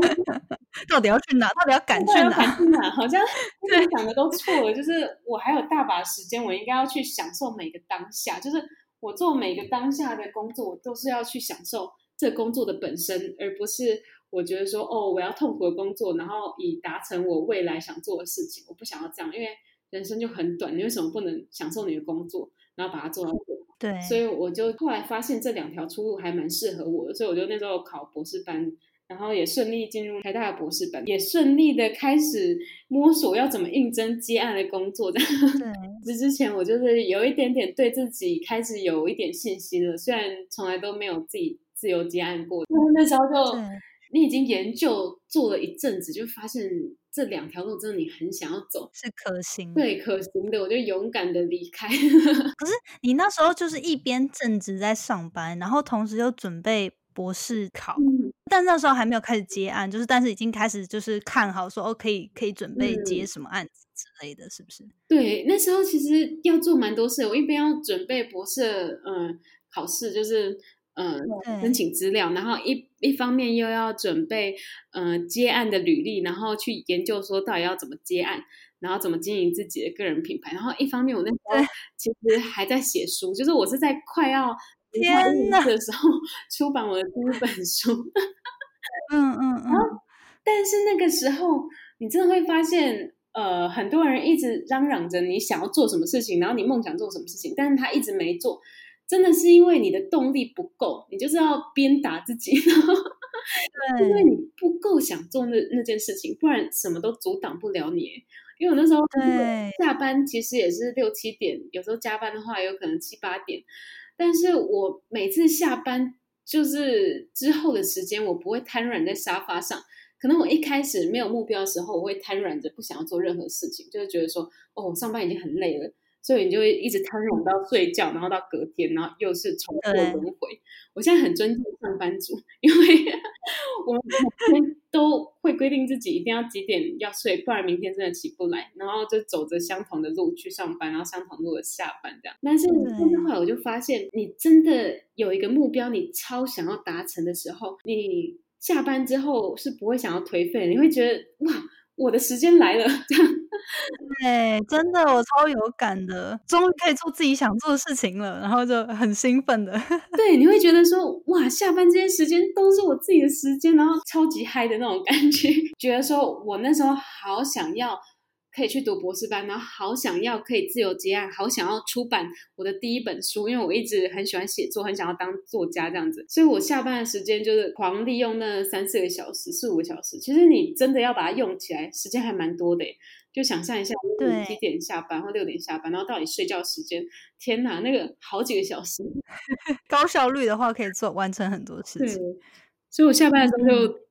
到底要去哪？到底要赶去哪？好像 对想的都错了。就是我还有大把时间，我应该要去享受每个当下。就是我做每个当下的工作，我都是要去享受这工作的本身，而不是我觉得说哦，我要痛苦的工作，然后以达成我未来想做的事情。我不想要这样，因为人生就很短。你为什么不能享受你的工作，然后把它做到？对。所以我就后来发现这两条出路还蛮适合我的，所以我就那时候考博士班。然后也顺利进入台大的博士班，也顺利的开始摸索要怎么应征接案的工作。对，这之前我就是有一点点对自己开始有一点信心了，虽然从来都没有自己自由接案过，但是那时候就你已经研究做了一阵子，就发现这两条路真的你很想要走，是可行，对，可行的，我就勇敢的离开。可是你那时候就是一边正职在上班，然后同时又准备博士考，但那时候还没有开始接案，就是但是已经开始就是看好说哦，可以可以准备接什么案子之类的，是不是？对，那时候其实要做蛮多事，我一边要准备博士嗯考试，就是。嗯，申请资料，然后一一方面又要准备嗯接案的履历，然后去研究说到底要怎么接案，然后怎么经营自己的个人品牌，然后一方面我那时候其实还在写书，就是我是在快要天呐的时候出版我的第一本书，嗯 嗯嗯，但是那个时候你真的会发现，呃，很多人一直嚷嚷着你想要做什么事情，然后你梦想做什么事情，但是他一直没做。真的是因为你的动力不够，你就是要鞭打自己，对，因为你不够想做那那件事情，不然什么都阻挡不了你。因为我那时候下班其实也是六七点，有时候加班的话有可能七八点，但是我每次下班就是之后的时间，我不会瘫软在沙发上。可能我一开始没有目标的时候，我会瘫软着不想要做任何事情，就是觉得说，哦，我上班已经很累了。所以你就会一直瘫软到睡觉，然后到隔天，然后又是重复轮回。我现在很尊敬上班族，因为 我们每天都会规定自己一定要几点要睡，不然明天真的起不来。然后就走着相同的路去上班，然后相同路的下班这样。但是后来我就发现，你真的有一个目标，你超想要达成的时候，你下班之后是不会想要颓废，你会觉得哇，我的时间来了这样。对，真的，我超有感的，终于可以做自己想做的事情了，然后就很兴奋的。对，你会觉得说，哇，下班这些时间都是我自己的时间，然后超级嗨的那种感觉，觉得说我那时候好想要。可以去读博士班，然后好想要可以自由结案，好想要出版我的第一本书，因为我一直很喜欢写作，很想要当作家这样子，所以我下班的时间就是狂利用那三四个小时、四五个小时。其实你真的要把它用起来，时间还蛮多的。就想象一下，你几点下班或六点下班，然后到底睡觉时间，天哪，那个好几个小时。高效率的话，可以做完成很多事情。所以我下班的时候就。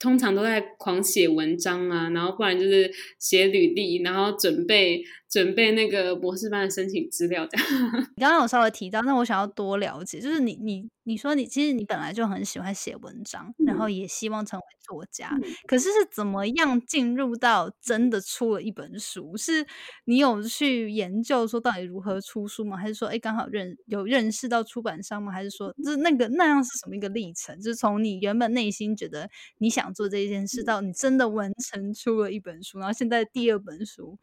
通常都在狂写文章啊，然后不然就是写履历，然后准备准备那个博士班的申请资料这样。你刚刚有稍微提到，那我想要多了解，就是你你你说你其实你本来就很喜欢写文章，然后也希望成为作家，可是是怎么样进入到真的出了一本书？是你有去研究说到底如何出书吗？还是说哎刚好认有认识到出版商吗？还是说就是那个那样是什么一个历程？就是从你原本内心觉得你想。做这件事，到你真的完成出了一本书，然后现在第二本书，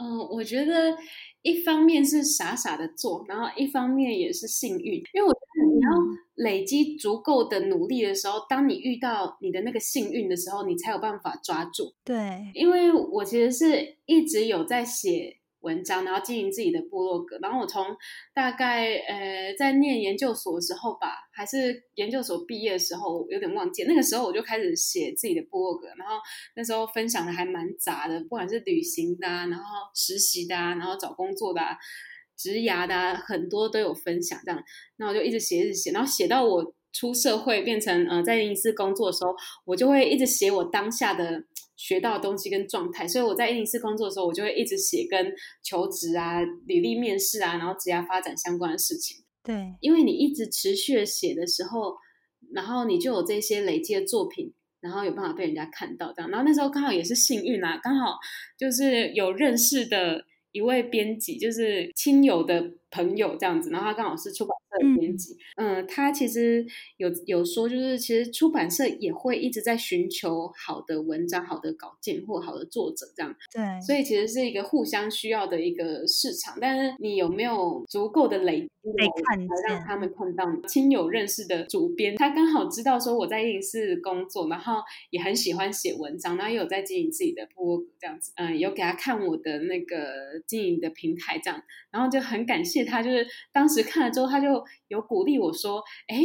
嗯，我觉得一方面是傻傻的做，然后一方面也是幸运，因为我觉得你要累积足够的努力的时候，当你遇到你的那个幸运的时候，你才有办法抓住。对，因为我其实是一直有在写。文章，然后经营自己的部落格。然后我从大概呃在念研究所的时候吧，还是研究所毕业的时候，有点忘记。那个时候我就开始写自己的部落格，然后那时候分享的还蛮杂的，不管是旅行的啊，然后实习的啊，然后找工作的啊，职涯的啊，很多都有分享这样。那我就一直写，一直写，然后写到我出社会变成呃在公司工作的时候，我就会一直写我当下的。学到的东西跟状态，所以我在一零四工作的时候，我就会一直写跟求职啊、履历面试啊，然后职业发展相关的事情。对，因为你一直持续的写的时候，然后你就有这些累积的作品，然后有办法被人家看到这样。然后那时候刚好也是幸运啊，刚好就是有认识的一位编辑，就是亲友的。朋友这样子，然后他刚好是出版社的编辑，嗯，他其实有有说，就是其实出版社也会一直在寻求好的文章、好的稿件或好的作者这样，对，所以其实是一个互相需要的一个市场。但是你有没有足够的累积，让他们看到亲友认识的主编，他刚好知道说我在影视工作，然后也很喜欢写文章，然后也有在经营自己的博这样子，嗯，有给他看我的那个经营的平台这样，然后就很感谢。他就是当时看了之后，他就有鼓励我说：“哎，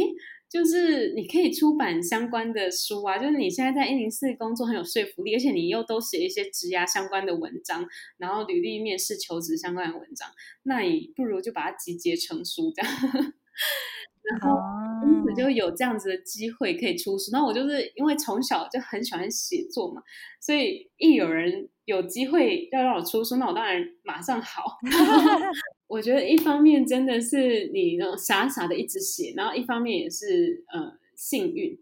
就是你可以出版相关的书啊，就是你现在在一零四工作很有说服力，而且你又都写一些职涯相关的文章，然后履历、面试、求职相关的文章，那你不如就把它集结成书这样。”然后因此就有这样子的机会可以出书。那我就是因为从小就很喜欢写作嘛，所以一有人有机会要让我出书，那我当然马上好。我觉得一方面真的是你那种傻傻的一直写，然后一方面也是呃幸运。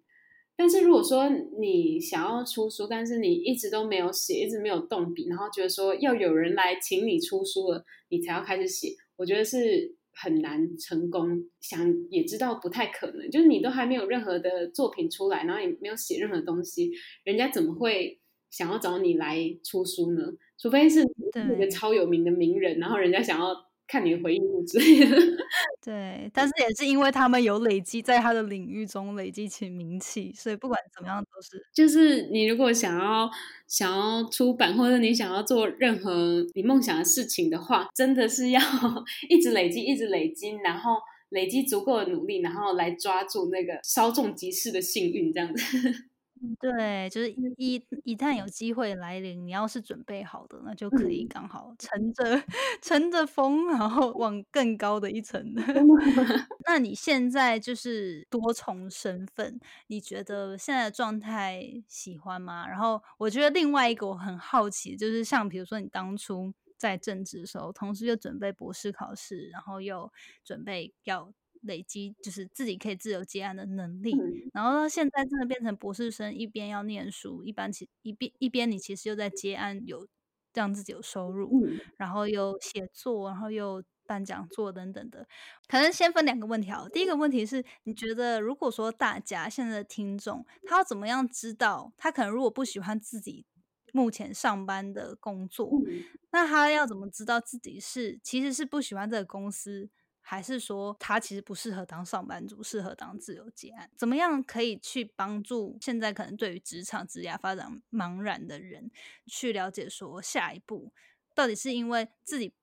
但是如果说你想要出书，但是你一直都没有写，一直没有动笔，然后觉得说要有人来请你出书了，你才要开始写，我觉得是很难成功。想也知道不太可能，就是你都还没有任何的作品出来，然后也没有写任何东西，人家怎么会想要找你来出书呢？除非是那个超有名的名人，然后人家想要。看你的回忆录之类的，对，但是也是因为他们有累积在他的领域中累积起名气，所以不管怎么样都是。就是你如果想要想要出版，或者你想要做任何你梦想的事情的话，真的是要 一直累积，一直累积，然后累积足够的努力，然后来抓住那个稍纵即逝的幸运，这样子。对，就是一一旦有机会来临，你要是准备好的，那就可以刚好乘着乘着风，然后往更高的一层。那你现在就是多重身份，你觉得现在的状态喜欢吗？然后我觉得另外一个我很好奇，就是像比如说你当初在政治的时候，同时又准备博士考试，然后又准备要。累积就是自己可以自由接案的能力，然后到现在真的变成博士生，一边要念书，一般其一边一边你其实又在接案，有让自己有收入，然后又写作，然后又办讲座等等的。可能先分两个问题好，第一个问题是，你觉得如果说大家现在的听众，他要怎么样知道，他可能如果不喜欢自己目前上班的工作，那他要怎么知道自己是其实是不喜欢这个公司？还是说他其实不适合当上班族，适合当自由接案？怎么样可以去帮助现在可能对于职场职业发展茫然的人去了解说下一步到底是因为自己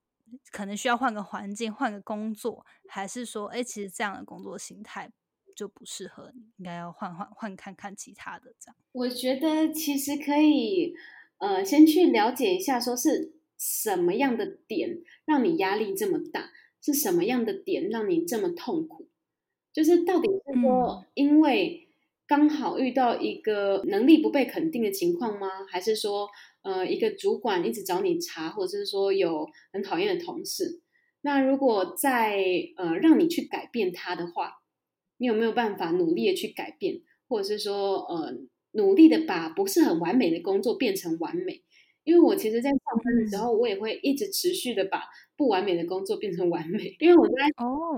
可能需要换个环境、换个工作，还是说哎，其实这样的工作形态就不适合你，应该要换换换看看其他的这样？我觉得其实可以呃先去了解一下，说是什么样的点让你压力这么大。是什么样的点让你这么痛苦？就是到底是说，因为刚好遇到一个能力不被肯定的情况吗？还是说，呃，一个主管一直找你查，或者是说有很讨厌的同事？那如果在呃让你去改变他的话，你有没有办法努力的去改变，或者是说，呃，努力的把不是很完美的工作变成完美？因为我其实，在上班的时候，我也会一直持续的把不完美的工作变成完美。因为我在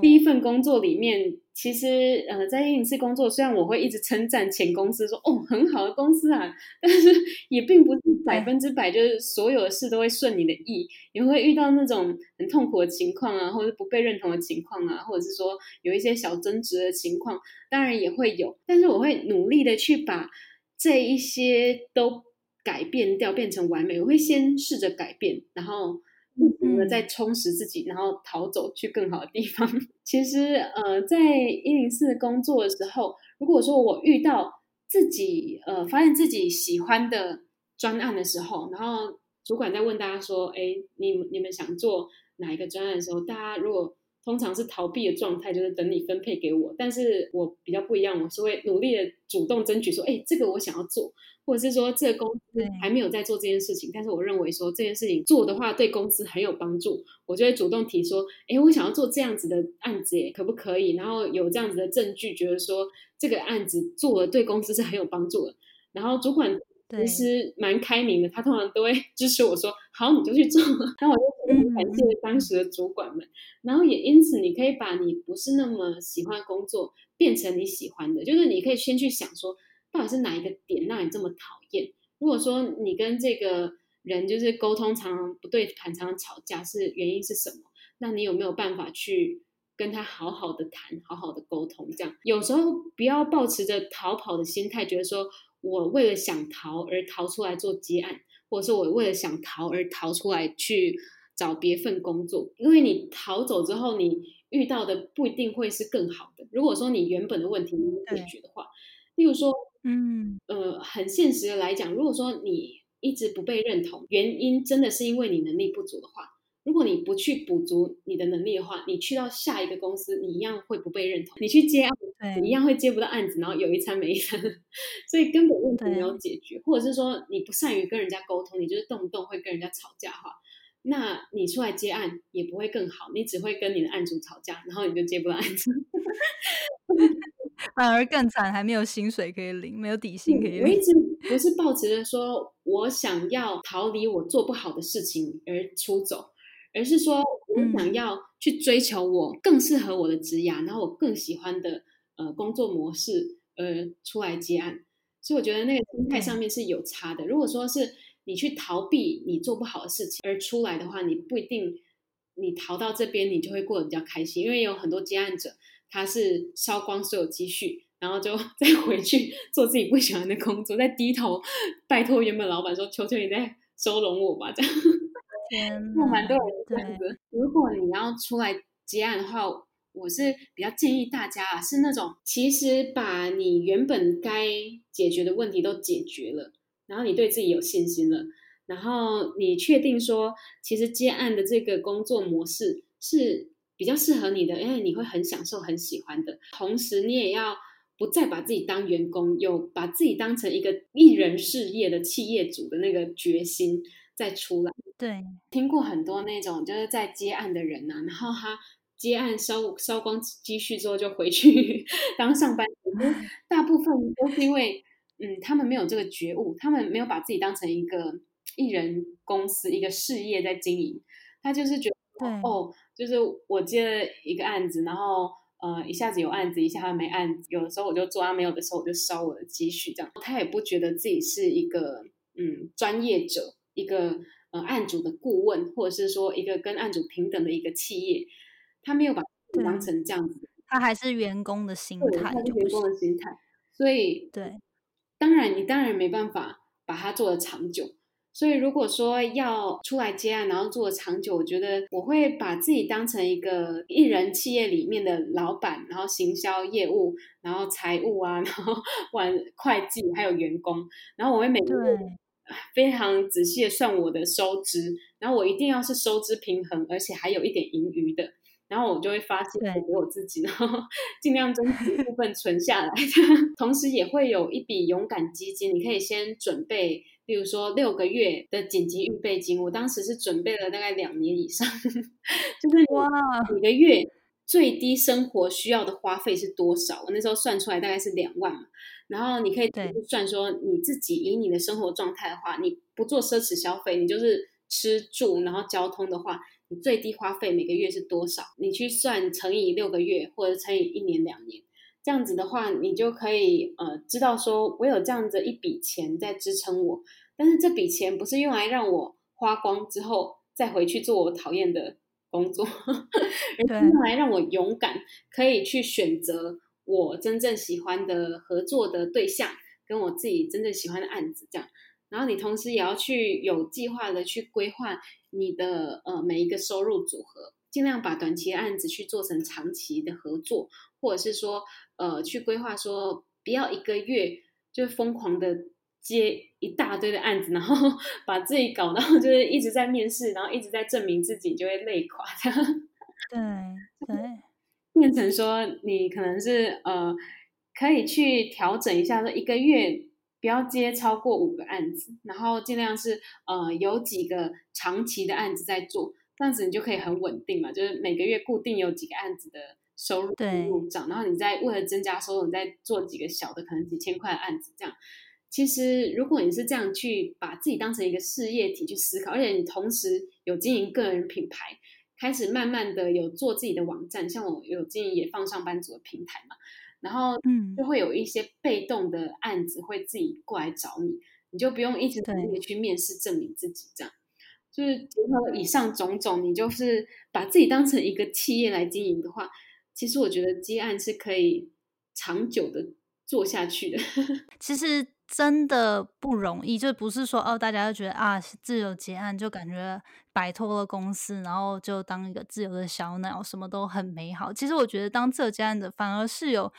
第一份工作里面，其实呃，在一次工作，虽然我会一直称赞前公司说“哦，很好的公司啊”，但是也并不是 百分之百就是所有的事都会顺你的意，也会遇到那种很痛苦的情况啊，或者不被认同的情况啊，或者是说有一些小争执的情况，当然也会有。但是我会努力的去把这一些都。改变掉变成完美，我会先试着改变，然后不停的再充实自己，然后逃走去更好的地方。其实，呃，在一零四工作的时候，如果说我遇到自己呃发现自己喜欢的专案的时候，然后主管在问大家说：“哎，你你们想做哪一个专案的时候，大家如果通常是逃避的状态，就是等你分配给我。但是我比较不一样，我是会努力的主动争取说：哎，这个我想要做。”或者是说，这个公司还没有在做这件事情，但是我认为说这件事情做的话对公司很有帮助，我就会主动提说，哎，我想要做这样子的案子，耶，可不可以？然后有这样子的证据，觉得说这个案子做了对公司是很有帮助的。然后主管其实蛮开明的，他通常都会 支持我说，好，你就去做。那我就很感谢当时的主管们。然后也因此，你可以把你不是那么喜欢工作变成你喜欢的，就是你可以先去想说。到底是哪一个点让你这么讨厌？如果说你跟这个人就是沟通常常不对盘，常常吵架，是原因是什么？那你有没有办法去跟他好好的谈，好好的沟通？这样有时候不要抱持着逃跑的心态，觉得说我为了想逃而逃出来做接案，或者是我为了想逃而逃出来去找别份工作。因为你逃走之后，你遇到的不一定会是更好的。如果说你原本的问题没有解决的话，例如说。嗯，呃，很现实的来讲，如果说你一直不被认同，原因真的是因为你能力不足的话，如果你不去补足你的能力的话，你去到下一个公司，你一样会不被认同。你去接案，你一样会接不到案子，然后有一餐没一餐，所以根本问题没有解决。或者是说你不善于跟人家沟通，你就是动不动会跟人家吵架哈，那你出来接案也不会更好，你只会跟你的案主吵架，然后你就接不到案子，反而更惨，还没有薪水可以领，没有底薪可以领。我一直不是抱持着说我想要逃离我做不好的事情而出走。而是说，我想要去追求我更适合我的职涯，然后我更喜欢的呃工作模式，呃出来接案。所以我觉得那个心态上面是有差的。如果说是你去逃避你做不好的事情而出来的话，你不一定你逃到这边你就会过得比较开心，因为有很多接案者他是烧光所有积蓄，然后就 再回去做自己不喜欢的工作，再低头拜托原本老板说：“求求你再收容我吧。”这样。那蛮多人这样子。如果你要出来接案的话，我是比较建议大家啊，是那种其实把你原本该解决的问题都解决了，然后你对自己有信心了，然后你确定说，其实接案的这个工作模式是比较适合你的，因为你会很享受、很喜欢的。同时，你也要不再把自己当员工，有把自己当成一个艺人事业的企业主的那个决心。再出来，对，听过很多那种就是在接案的人呐，然后他接案烧烧光积蓄之后就回去 当上班族，大部分都是因为，嗯，他们没有这个觉悟，他们没有把自己当成一个艺人公司一个事业在经营，他就是觉得，哦，就是我接了一个案子，然后呃一下子有案子，一下子没案子，有的时候我就做，他没有的时候我就烧我的积蓄，这样，他也不觉得自己是一个嗯专业者。一个呃案主的顾问，或者是说一个跟案主平等的一个企业，他没有把当成这样子，他还是员工的心态，他是员工的心态，所以对，当然你当然没办法把它做的长久，所以如果说要出来接案，然后做的长久，我觉得我会把自己当成一个艺人企业里面的老板，然后行销业务，然后财务啊，然后 管会计，还有员工，然后我会每个月。非常仔细的算我的收支，然后我一定要是收支平衡，而且还有一点盈余的，然后我就会发现给我自己，然 后尽量争取部分存下来，同时也会有一笔勇敢基金，你可以先准备，比如说六个月的紧急预备金，我当时是准备了大概两年以上，就是哇，每个月最低生活需要的花费是多少？我那时候算出来大概是两万嘛。然后你可以算说，你自己以你的生活状态的话，你不做奢侈消费，你就是吃住，然后交通的话，你最低花费每个月是多少？你去算乘以六个月，或者乘以一年两年，这样子的话，你就可以呃知道说，我有这样子一笔钱在支撑我，但是这笔钱不是用来让我花光之后再回去做我讨厌的工作，而是用来让我勇敢可以去选择。我真正喜欢的合作的对象，跟我自己真正喜欢的案子，这样。然后你同时也要去有计划的去规划你的呃每一个收入组合，尽量把短期的案子去做成长期的合作，或者是说呃去规划说不要一个月就疯狂的接一大堆的案子，然后 把自己搞到就是一直在面试，然后一直在证明自己，就会累垮这样。对对。变成说，你可能是呃，可以去调整一下，说一个月不要接超过五个案子，然后尽量是呃有几个长期的案子在做，这样子你就可以很稳定嘛，就是每个月固定有几个案子的收入入账，然后你再为了增加收入，你再做几个小的可能几千块的案子，这样。其实如果你是这样去把自己当成一个事业体去思考，而且你同时有经营个人品牌。开始慢慢的有做自己的网站，像我有经营也放上班族的平台嘛，然后嗯，就会有一些被动的案子会自己过来找你，你就不用一直努力去面试证明自己，这样就是结合以上种种，你就是把自己当成一个企业来经营的话，其实我觉得接案是可以长久的做下去的。其实。真的不容易，就不是说哦，大家就觉得啊，自由结案就感觉摆脱了公司，然后就当一个自由的小鸟，什么都很美好。其实我觉得当自由结案的反而是有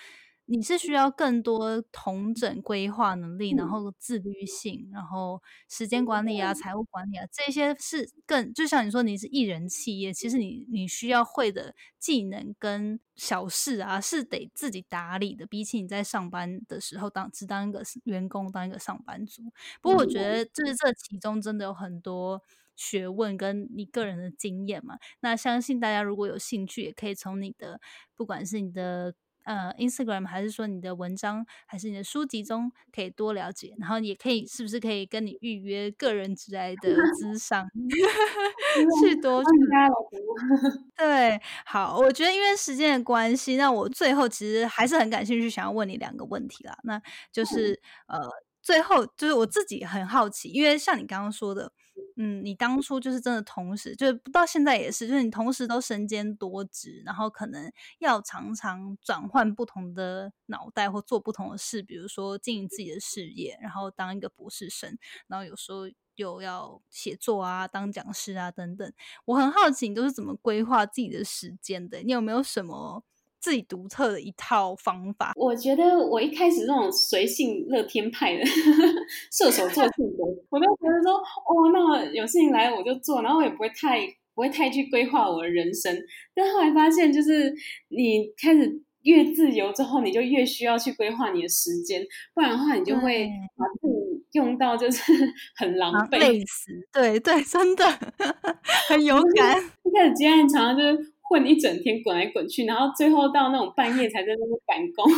你是需要更多同整规划能力，然后自律性，然后时间管理啊、财务管理啊，这些是更就像你说你是艺人企业，其实你你需要会的技能跟小事啊，是得自己打理的。比起你在上班的时候当只当一个员工，当一个上班族。不过我觉得就是这其中真的有很多学问跟你个人的经验嘛。那相信大家如果有兴趣，也可以从你的不管是你的。呃，Instagram 还是说你的文章，还是你的书籍中可以多了解，然后也可以是不是可以跟你预约个人之爱的咨商，去多去。对，好，我觉得因为时间的关系，那我最后其实还是很感兴趣，想要问你两个问题啦，那就是呃，最后就是我自己很好奇，因为像你刚刚说的。嗯，你当初就是真的同时，就是到现在也是，就是你同时都身兼多职，然后可能要常常转换不同的脑袋或做不同的事，比如说经营自己的事业，然后当一个博士生，然后有时候又要写作啊、当讲师啊等等。我很好奇，你都是怎么规划自己的时间的？你有没有什么？自己独特的一套方法，我觉得我一开始那种随性乐天派的 射手座性格，我都觉得说，哦，那有事情来我就做，然后我也不会太不会太去规划我的人生。但后来发现，就是你开始越自由之后，你就越需要去规划你的时间，不然的话，你就会把自己用到就是 很狼狈，累死。对对，真的 很勇敢。一开始接案常常就是。混一整天，滚来滚去，然后最后到那种半夜才在那边赶工。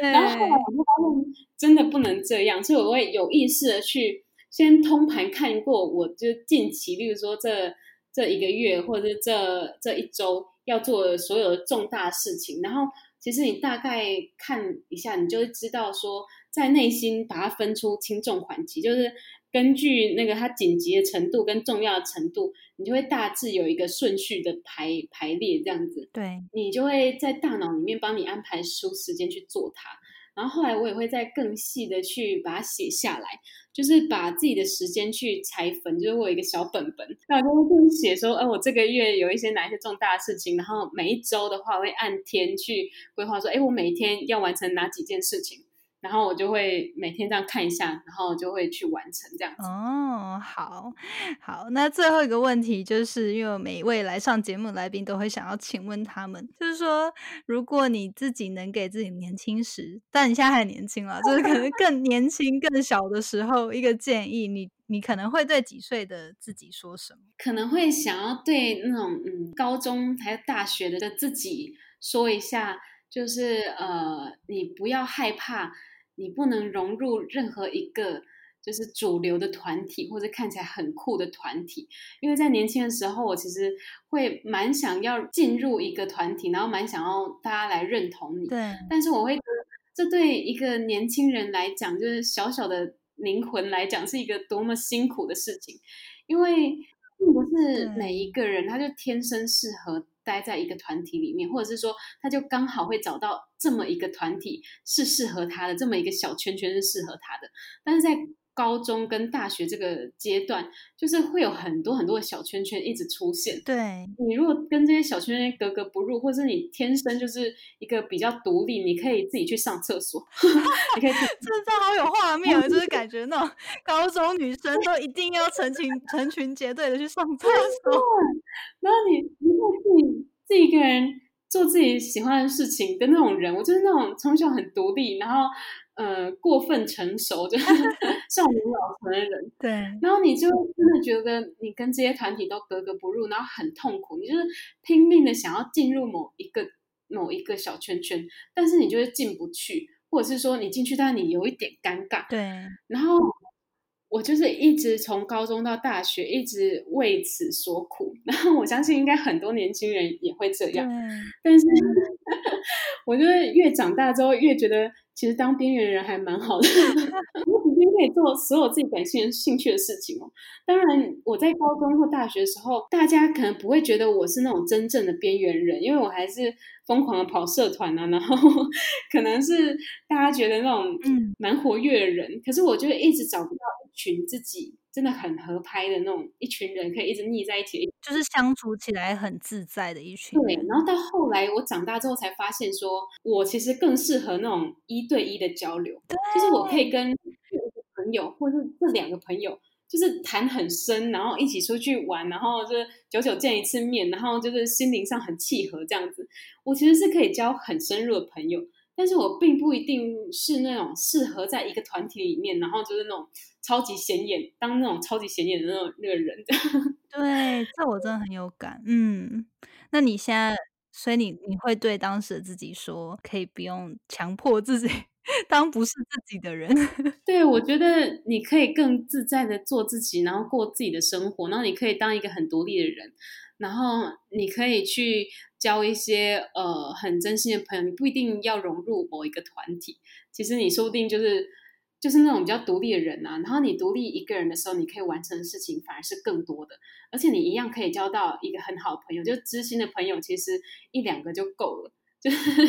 然后后来我就发现，真的不能这样，所以我会有意识的去先通盘看过，我就近期，例如说这这一个月或者这这一周要做的所有的重大事情。然后其实你大概看一下，你就会知道说，在内心把它分出轻重缓急，就是。根据那个它紧急的程度跟重要的程度，你就会大致有一个顺序的排排列这样子。对，你就会在大脑里面帮你安排出时间去做它。然后后来我也会再更细的去把它写下来，就是把自己的时间去拆分，就是我有一个小本本，那我就会写说，哎，我这个月有一些哪一些重大的事情，然后每一周的话会按天去规划，说，哎，我每一天要完成哪几件事情。然后我就会每天这样看一下，然后就会去完成这样子。哦，好好。那最后一个问题就是，因为每一位来上节目来宾都会想要请问他们，就是说，如果你自己能给自己年轻时，但你现在还年轻了，就是可能更年轻、更小的时候一个建议，你你可能会对几岁的自己说什么？可能会想要对那种嗯高中还有大学的自己说一下，就是呃，你不要害怕。你不能融入任何一个就是主流的团体，或者看起来很酷的团体，因为在年轻的时候，我其实会蛮想要进入一个团体，然后蛮想要大家来认同你。对。但是我会觉得，这对一个年轻人来讲，就是小小的灵魂来讲，是一个多么辛苦的事情，因为并不是每一个人他就天生适合。待在一个团体里面，或者是说，他就刚好会找到这么一个团体是适合他的，这么一个小圈圈是适合他的。但是在高中跟大学这个阶段，就是会有很多很多的小圈圈一直出现。对你如果跟这些小圈圈格格不入，或者是你天生就是一个比较独立，你可以自己去上厕所，你可以。真的好有画面啊，就是感觉那种高中女生都一定要成群成群结队的去上 厕所。然后你如果自己自己一个人做自己喜欢的事情的那种人，我就是那种从小很独立，然后。呃，过分成熟就是 少年老成的人，对。然后你就真的觉得你跟这些团体都格格不入，然后很痛苦。你就是拼命的想要进入某一个某一个小圈圈，但是你就是进不去，或者是说你进去，但你有一点尴尬。对。然后我就是一直从高中到大学，一直为此所苦。然后我相信应该很多年轻人也会这样。但是 我觉得越长大之后，越觉得。其实当边缘人还蛮好的，我每天可以做所有自己感兴兴趣的事情哦。当然，我在高中或大学的时候，大家可能不会觉得我是那种真正的边缘人，因为我还是疯狂的跑社团啊，然后 可能是大家觉得那种嗯蛮活跃的人。可是我就一直找不到一群自己真的很合拍的那种一群人，可以一直腻在一起，就是相处起来很自在的一群人。对，然后到后来我长大之后才发现，说我其实更适合那种一对一的交流，就是我可以跟朋友，或是这两个朋友，就是谈很深，然后一起出去玩，然后就是久久见一次面，然后就是心灵上很契合这样子，我其实是可以交很深入的朋友。但是我并不一定是那种适合在一个团体里面，然后就是那种超级显眼，当那种超级显眼的那种那个人。对，这我真的很有感。嗯，那你现在，所以你你会对当时的自己说，可以不用强迫自己 当不是自己的人。对，我觉得你可以更自在的做自己，然后过自己的生活，然后你可以当一个很独立的人，然后你可以去。交一些呃很真心的朋友，你不一定要融入某一个团体。其实你说不定就是就是那种比较独立的人啊。然后你独立一个人的时候，你可以完成的事情反而是更多的，而且你一样可以交到一个很好的朋友，就知心的朋友，其实一两个就够了。就是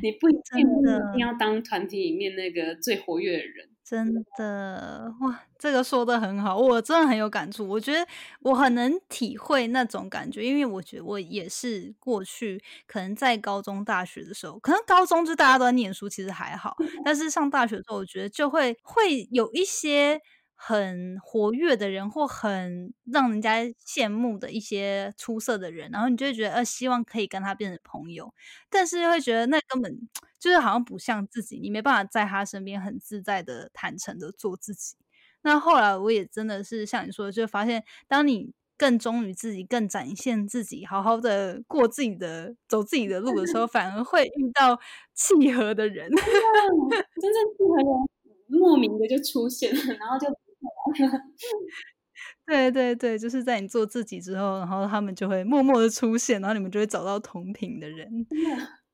你不一定一定要当团体里面那个最活跃的人。真的哇，这个说的很好，我真的很有感触。我觉得我很能体会那种感觉，因为我觉得我也是过去可能在高中、大学的时候，可能高中就大家都在念书，其实还好，但是上大学的时候，我觉得就会会有一些。很活跃的人，或很让人家羡慕的一些出色的人，然后你就会觉得，呃，希望可以跟他变成朋友，但是又会觉得那根本就是好像不像自己，你没办法在他身边很自在的、坦诚的做自己。那后来我也真的是像你说的，就发现，当你更忠于自己、更展现自己、好好的过自己的、走自己的路的时候，反而会遇到契合的人，真正契合的人莫名的就出现了，然后就。对对对，就是在你做自己之后，然后他们就会默默的出现，然后你们就会找到同频的人。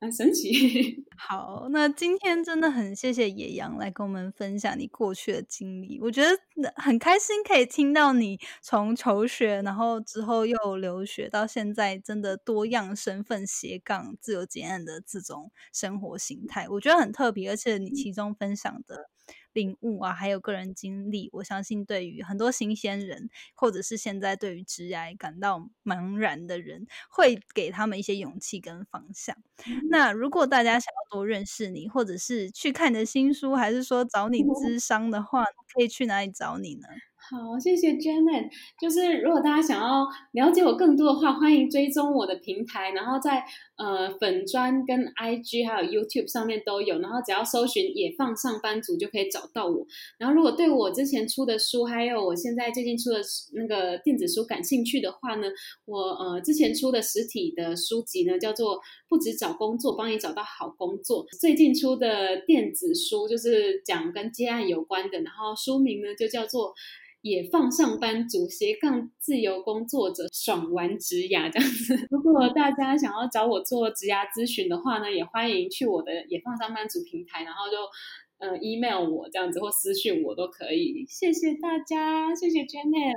很神奇。好，那今天真的很谢谢野羊来跟我们分享你过去的经历。我觉得很开心可以听到你从求学，然后之后又留学，到现在真的多样身份斜杠自由结案的这种生活形态，我觉得很特别。而且你其中分享的。领悟啊，还有个人经历，我相信对于很多新鲜人，或者是现在对于职业感到茫然的人，会给他们一些勇气跟方向。那如果大家想要多认识你，或者是去看你的新书，还是说找你 咨商的话，可以去哪里找你呢？好，谢谢 Janet。就是如果大家想要了解我更多的话，欢迎追踪我的平台，然后在呃粉砖跟 IG 还有 YouTube 上面都有，然后只要搜寻“野放上班族”就可以找到我。然后如果对我之前出的书，还有我现在最近出的那个电子书感兴趣的话呢，我呃之前出的实体的书籍呢叫做《不止找工作，帮你找到好工作》。最近出的电子书就是讲跟接案有关的，然后书名呢就叫做。也放上班族斜杠自由工作者爽玩职涯这样子。如果大家想要找我做职涯咨询的话呢，也欢迎去我的野放上班族平台，然后就。嗯，email 我这样子或私讯我都可以。谢谢大家，谢谢 Janet，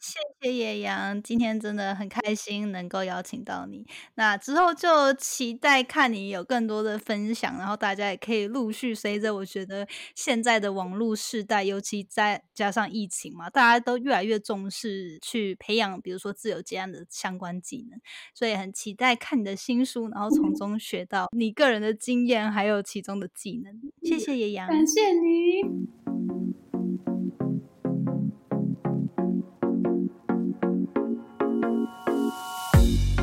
谢谢野羊，今天真的很开心能够邀请到你。那之后就期待看你有更多的分享，然后大家也可以陆续随着我觉得现在的网络时代，尤其在加上疫情嘛，大家都越来越重视去培养，比如说自由接案的相关技能，所以很期待看你的新书，然后从中学到你个人的经验，还有其中的技能。谢谢野。感谢你。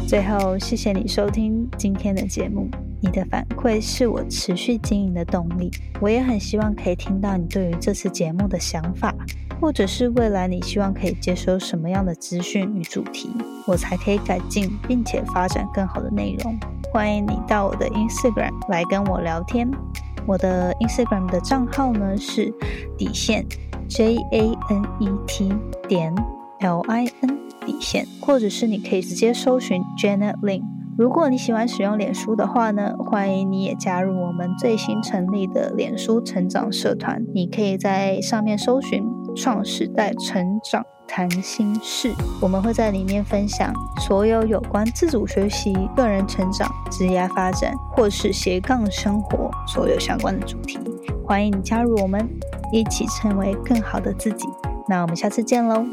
最后，谢谢你收听今天的节目。你的反馈是我持续经营的动力。我也很希望可以听到你对于这次节目的想法，或者是未来你希望可以接收什么样的资讯与主题，我才可以改进并且发展更好的内容。欢迎你到我的 Instagram 来跟我聊天。我的 Instagram 的账号呢是底线 J A N E T 点 L I N 底线，或者是你可以直接搜寻 Janet Lin。如果你喜欢使用脸书的话呢，欢迎你也加入我们最新成立的脸书成长社团。你可以在上面搜寻创时代成长。谈心事，我们会在里面分享所有有关自主学习、个人成长、职业发展或是斜杠生活所有相关的主题。欢迎你加入我们，一起成为更好的自己。那我们下次见喽。